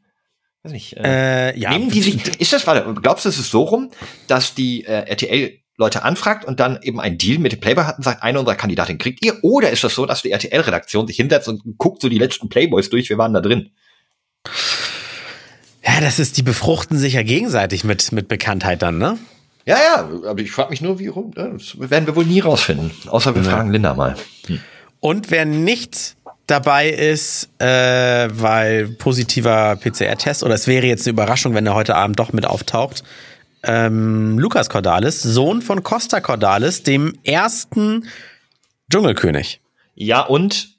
Weiß nicht. Äh, Äh, ja, nehmen die sich, ist das, warte, glaubst du, es ist so rum, dass die äh, RTL Leute anfragt und dann eben einen Deal mit dem Playboy hat und sagt, eine unserer Kandidatin kriegt ihr? Oder ist das so, dass die RTL-Redaktion sich hinsetzt und guckt so die letzten Playboys durch, wir waren da drin? Ja, das ist, die befruchten sich ja gegenseitig mit, mit Bekanntheit dann, ne? Ja, ja, aber ich frage mich nur, wie rum, ne? das werden wir wohl nie rausfinden. Außer wir fragen Linda mal. Hm. Und wer nicht dabei ist, äh, weil positiver PCR-Test, oder es wäre jetzt eine Überraschung, wenn er heute Abend doch mit auftaucht, ähm, Lukas Cordalis, Sohn von Costa Cordalis, dem ersten Dschungelkönig. Ja, und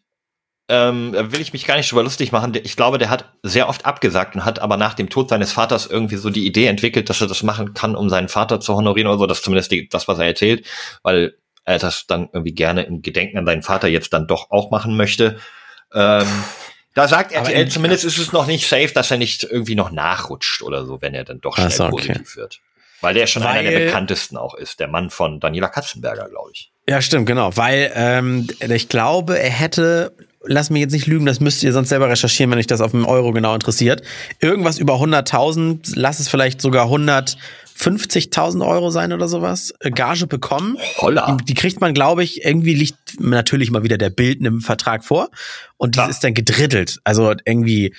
ähm, will ich mich gar nicht drüber lustig machen. Ich glaube, der hat sehr oft abgesagt und hat aber nach dem Tod seines Vaters irgendwie so die Idee entwickelt, dass er das machen kann, um seinen Vater zu honorieren oder so. Das ist zumindest die, das, was er erzählt, weil er das dann irgendwie gerne im Gedenken an seinen Vater jetzt dann doch auch machen möchte. Ähm, da sagt RTL, in- zumindest ist es noch nicht safe, dass er nicht irgendwie noch nachrutscht oder so, wenn er dann doch schnell Ach so, okay. positiv wird. Weil der schon einer der Weil- bekanntesten auch ist, der Mann von Daniela Katzenberger, glaube ich. Ja, stimmt, genau. Weil ähm, ich glaube, er hätte, lass mich jetzt nicht lügen, das müsst ihr sonst selber recherchieren, wenn euch das auf dem Euro genau interessiert. Irgendwas über 100.000, lass es vielleicht sogar 150.000 Euro sein oder sowas, äh, Gage bekommen. Holla. Die, die kriegt man, glaube ich, irgendwie liegt natürlich mal wieder der Bild in einem Vertrag vor und die Klar. ist dann gedrittelt. Also irgendwie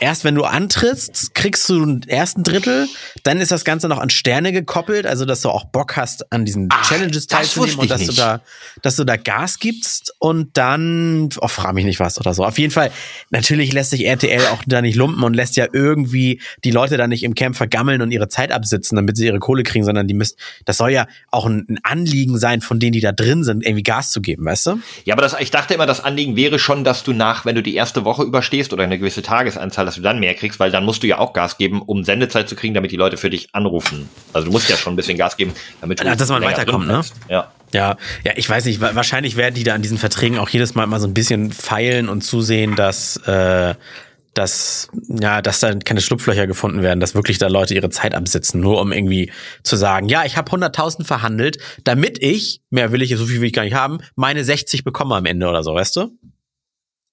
erst wenn du antrittst, kriegst du einen ersten Drittel, dann ist das Ganze noch an Sterne gekoppelt, also dass du auch Bock hast, an diesen Ach, Challenges teilzunehmen und dass du da, dass du da Gas gibst und dann, oh, frag mich nicht was oder so. Auf jeden Fall, natürlich lässt sich RTL auch da nicht lumpen und lässt ja irgendwie die Leute da nicht im Camp vergammeln und ihre Zeit absitzen, damit sie ihre Kohle kriegen, sondern die müssen, das soll ja auch ein, ein Anliegen sein von denen, die da drin sind, irgendwie Gas zu geben, weißt du? Ja, aber das, ich dachte immer, das Anliegen wäre schon, dass du nach, wenn du die erste Woche überstehst oder eine gewisse Tagesanzahl, dass du dann mehr kriegst, weil dann musst du ja auch Gas geben, um Sendezeit zu kriegen, damit die Leute für dich anrufen. Also du musst ja schon ein bisschen Gas geben, damit du Ja, dass man weiterkommt, ne? Ja. Ja, ja, ich weiß nicht, wa- wahrscheinlich werden die da an diesen Verträgen auch jedes Mal mal so ein bisschen feilen und zusehen, dass, äh, dass, ja, dass da keine Schlupflöcher gefunden werden, dass wirklich da Leute ihre Zeit absitzen, nur um irgendwie zu sagen, ja, ich habe 100.000 verhandelt, damit ich, mehr will ich, so viel will ich gar nicht haben, meine 60 bekomme am Ende oder so, weißt du?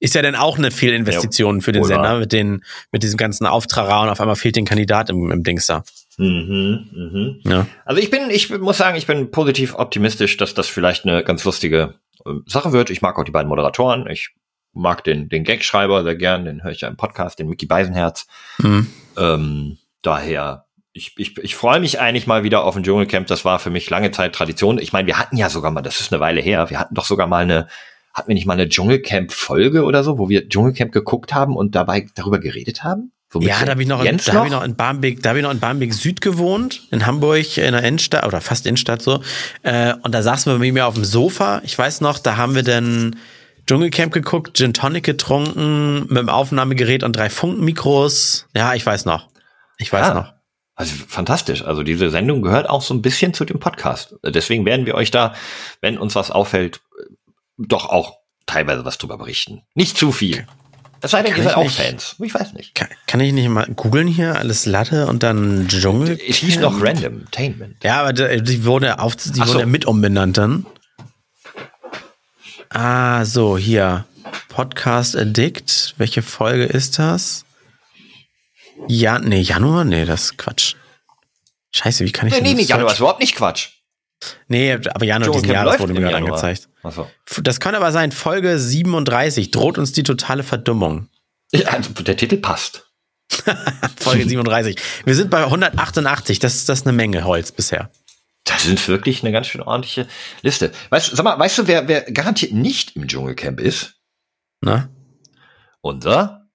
Ist ja dann auch eine Fehlinvestition für den Oder- Sender mit den, mit diesem ganzen Auftrara und auf einmal fehlt den Kandidat im, im Dings da. Mhm, mhm. Ja. Also ich bin, ich muss sagen, ich bin positiv optimistisch, dass das vielleicht eine ganz lustige äh, Sache wird. Ich mag auch die beiden Moderatoren. Ich mag den, den Gagschreiber sehr gern, den höre ich ja im Podcast, den Mickey Beisenherz. Mhm. Ähm, daher, ich, ich, ich freue mich eigentlich mal wieder auf ein Dschungelcamp. Das war für mich lange Zeit Tradition. Ich meine, wir hatten ja sogar mal, das ist eine Weile her, wir hatten doch sogar mal eine, hatten wir nicht mal eine Dschungelcamp-Folge oder so, wo wir Dschungelcamp geguckt haben und dabei darüber geredet haben? So Ja, da habe ich noch, in, da habe ich noch in Barmbek, da habe ich noch in Barmbek Süd gewohnt, in Hamburg, in der Innenstadt oder fast Innenstadt so. Äh, und da saßen wir mit mir auf dem Sofa. Ich weiß noch, da haben wir dann Dschungelcamp geguckt, Gin Tonic getrunken, mit dem Aufnahmegerät und drei Funkmikros. Ja, ich weiß noch. Ich weiß Ah. noch. Also fantastisch. Also diese Sendung gehört auch so ein bisschen zu dem Podcast. Deswegen werden wir euch da, wenn uns was auffällt, doch auch teilweise was drüber berichten. Nicht zu viel. Es sei denn, ihr seid ich auch nicht. Fans. Ich weiß nicht. Kann, kann ich nicht mal googeln hier alles Latte und dann Dschungel? Es hieß noch Randomtainment. Ja, aber die, die wurde auf, die Ach so. wurde ja mit umbenannt dann. Ah, so, hier. Podcast Addict. Welche Folge ist das? Ja, nee, Januar? Nee, das ist Quatsch. Scheiße, wie kann ich Nee, denn nee, das nee, Januar ist überhaupt nicht Quatsch. Nee, aber Januar diesen Jahres wurde mir gerade angezeigt. Achso. Das kann aber sein, Folge 37. Droht uns die totale Verdummung. Ja, also der Titel passt. Folge 37. Wir sind bei 188. Das, ist- das ist eine Menge Holz bisher. Das sind wirklich eine ganz schön ordentliche Liste. Weißt, sag mal, weißt du, wer, wer garantiert nicht im Dschungelcamp ist? Ne? Unser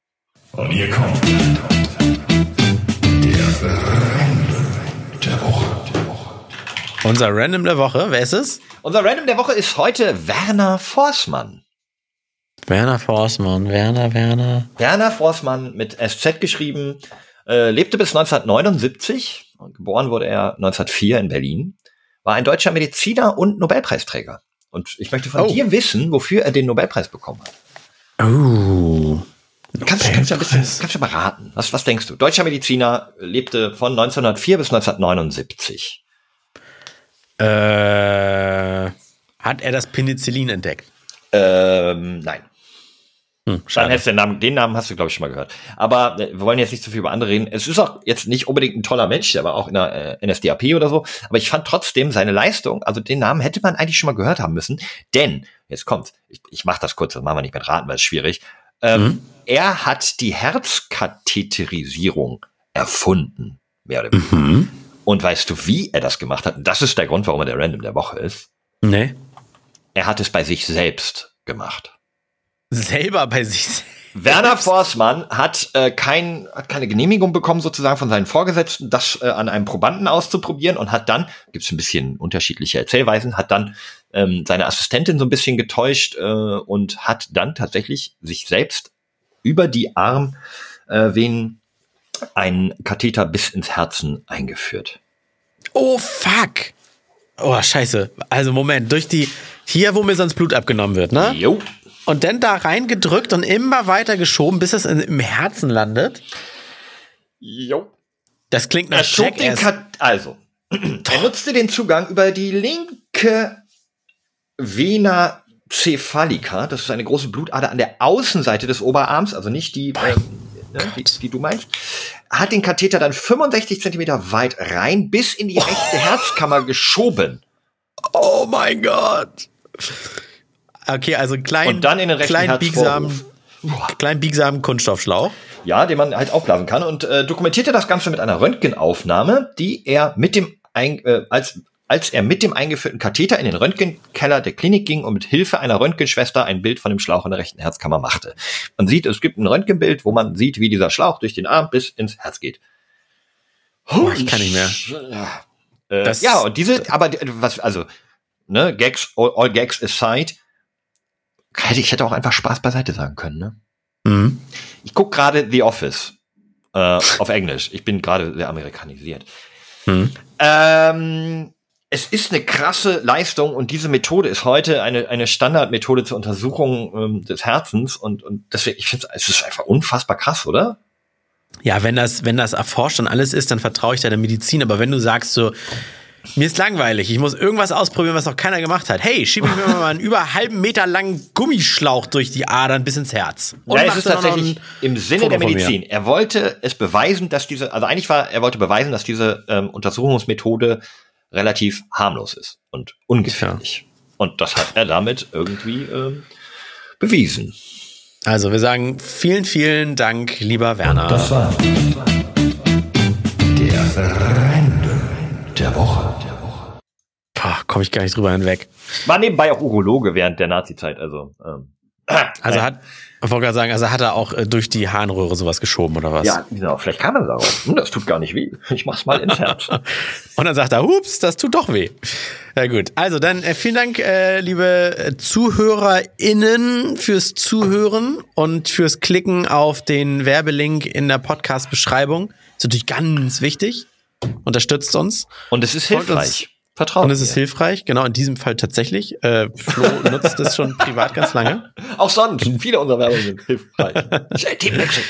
Und hier kommt der. Unser Random der Woche, wer ist es? Unser Random der Woche ist heute Werner Forsmann. Werner Forstmann, Werner, Werner. Werner Forsmann mit SZ geschrieben, äh, lebte bis 1979, und geboren wurde er 1904 in Berlin, war ein deutscher Mediziner und Nobelpreisträger. Und ich möchte von Oh. dir wissen, wofür er den Nobelpreis bekommen hat. Oh. Kannst, du- kannst du ein bisschen, Nobelpreis. kannst du mal raten? Was, was denkst du? Deutscher Mediziner lebte von 1904 bis 1979. Äh, hat er das Penicillin entdeckt? Ähm, nein. Hm, Dann hättest du den Namen, den Namen hast du, glaube ich, schon mal gehört. Aber äh, wir wollen jetzt nicht zu viel über andere reden. Es ist auch jetzt nicht unbedingt ein toller Mensch, der war auch in der äh, NSDAP oder so. Aber ich fand trotzdem seine Leistung, also den Namen hätte man eigentlich schon mal gehört haben müssen. Denn, jetzt kommt's, ich, ich mache das kurz, das machen wir nicht mit Raten, weil es schwierig. Ähm, Mhm. Er hat die Herzkatheterisierung erfunden, mehr oder weniger. Mhm. Und weißt du, wie er das gemacht hat? Und das ist der Grund, warum er der Random der Woche ist. Nee. Er hat es bei sich selbst gemacht. Selber bei sich selbst. Werner Forstmann hat, äh, kein, hat keine Genehmigung bekommen, sozusagen von seinen Vorgesetzten, das äh, an einem Probanden auszuprobieren und hat dann, gibt es ein bisschen unterschiedliche Erzählweisen, hat dann ähm, seine Assistentin so ein bisschen getäuscht äh, und hat dann tatsächlich sich selbst über die Armvenen äh, Venen einen Katheter bis ins Herzen eingeführt. Oh, fuck. Oh, scheiße. Also, Moment, durch die, hier, wo mir sonst Blut abgenommen wird, ne? Jo. Und dann da reingedrückt und immer weiter geschoben, bis es in, im Herzen landet. Jo. Das klingt Er nach schob den. Kat also, er nutzte den Zugang über die linke Vena cephalica, das ist eine große Blutader an der Außenseite des Oberarms, also nicht die, ähm, ne, die, die du meinst, hat den Katheter dann 65 Zentimeter weit rein bis in die rechte Herzkammer geschoben. Oh mein Gott. Okay, also klein, und dann in den rechten klein biegsamen, klein biegsamen Kunststoffschlauch. Ja, den man halt aufblasen kann. Und äh, dokumentierte das Ganze mit einer Röntgenaufnahme, die er mit dem ein, äh, als als er mit dem eingeführten Katheter in den Röntgenkeller der Klinik ging und mit Hilfe einer Röntgenschwester ein Bild von dem Schlauch in der rechten Herzkammer machte. Man sieht, es gibt ein Röntgenbild, wo man sieht, wie dieser Schlauch durch den Arm bis ins Herz geht. Oh, ich kann nicht mehr. Äh, Das- ja, und diese, aber was, also, ne, Gags, all, all Gags aside, hätte ich hätte auch einfach Spaß beiseite sagen können, ne? Mhm. Ich guck gerade The Office äh, auf Englisch. Ich bin gerade sehr amerikanisiert. Mhm. Ähm, es ist eine krasse Leistung und diese Methode ist heute eine, eine Standardmethode zur Untersuchung ähm, des Herzens und, und deswegen, ich finde es ist einfach unfassbar krass, oder? Ja, wenn das, wenn das erforscht und alles ist, dann vertraue ich deiner Medizin. Aber wenn du sagst so, mir ist langweilig, ich muss irgendwas ausprobieren, was noch keiner gemacht hat. Hey, schiebe ich mir mal einen über halben Meter langen Gummischlauch durch die Adern bis ins Herz. Und ja, es ist tatsächlich im Sinne Foto der. Medizin. Er wollte es beweisen, dass diese, also eigentlich war, er wollte beweisen, dass diese ähm, Untersuchungsmethode relativ harmlos ist und ungefährlich. Und das hat er damit irgendwie ähm, bewiesen. Also, wir sagen vielen, vielen Dank, lieber Werner. Das war der Random der Woche. Komme ich gar nicht drüber hinweg. War nebenbei auch Urologe während der Nazi-Zeit, also. Ähm, Also hat, ich wollte gerade sagen, also hat er auch äh, durch die Harnröhre sowas geschoben oder was? ja, genau, vielleicht kam er darauf. Hm, das tut gar nicht weh. Ich mach's mal Herz. Und dann sagt er, hups, das tut doch weh. Ja gut, also dann äh, vielen Dank, äh, liebe äh, ZuhörerInnen, fürs Zuhören und fürs Klicken auf den Werbelink in der Podcast-Beschreibung. Ist natürlich ganz wichtig. Unterstützt uns. Und es ist hilfreich. Vertraut Und es ist hilfreich, genau in diesem Fall tatsächlich. Äh, Flo nutzt es schon privat ganz lange. Auch sonst. Viele unserer Werbung sind hilfreich. Themenwechsel.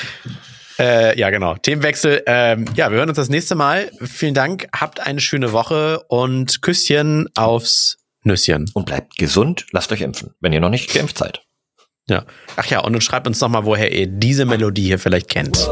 Äh, ja, genau. Themenwechsel. Ähm, ja, wir hören uns das nächste Mal. Vielen Dank. Habt eine schöne Woche und Küsschen aufs Nüsschen. Und bleibt gesund. Lasst euch impfen, wenn ihr noch nicht geimpft seid. Ja. Ach ja, und dann schreibt uns noch mal, woher ihr diese Melodie hier vielleicht kennt.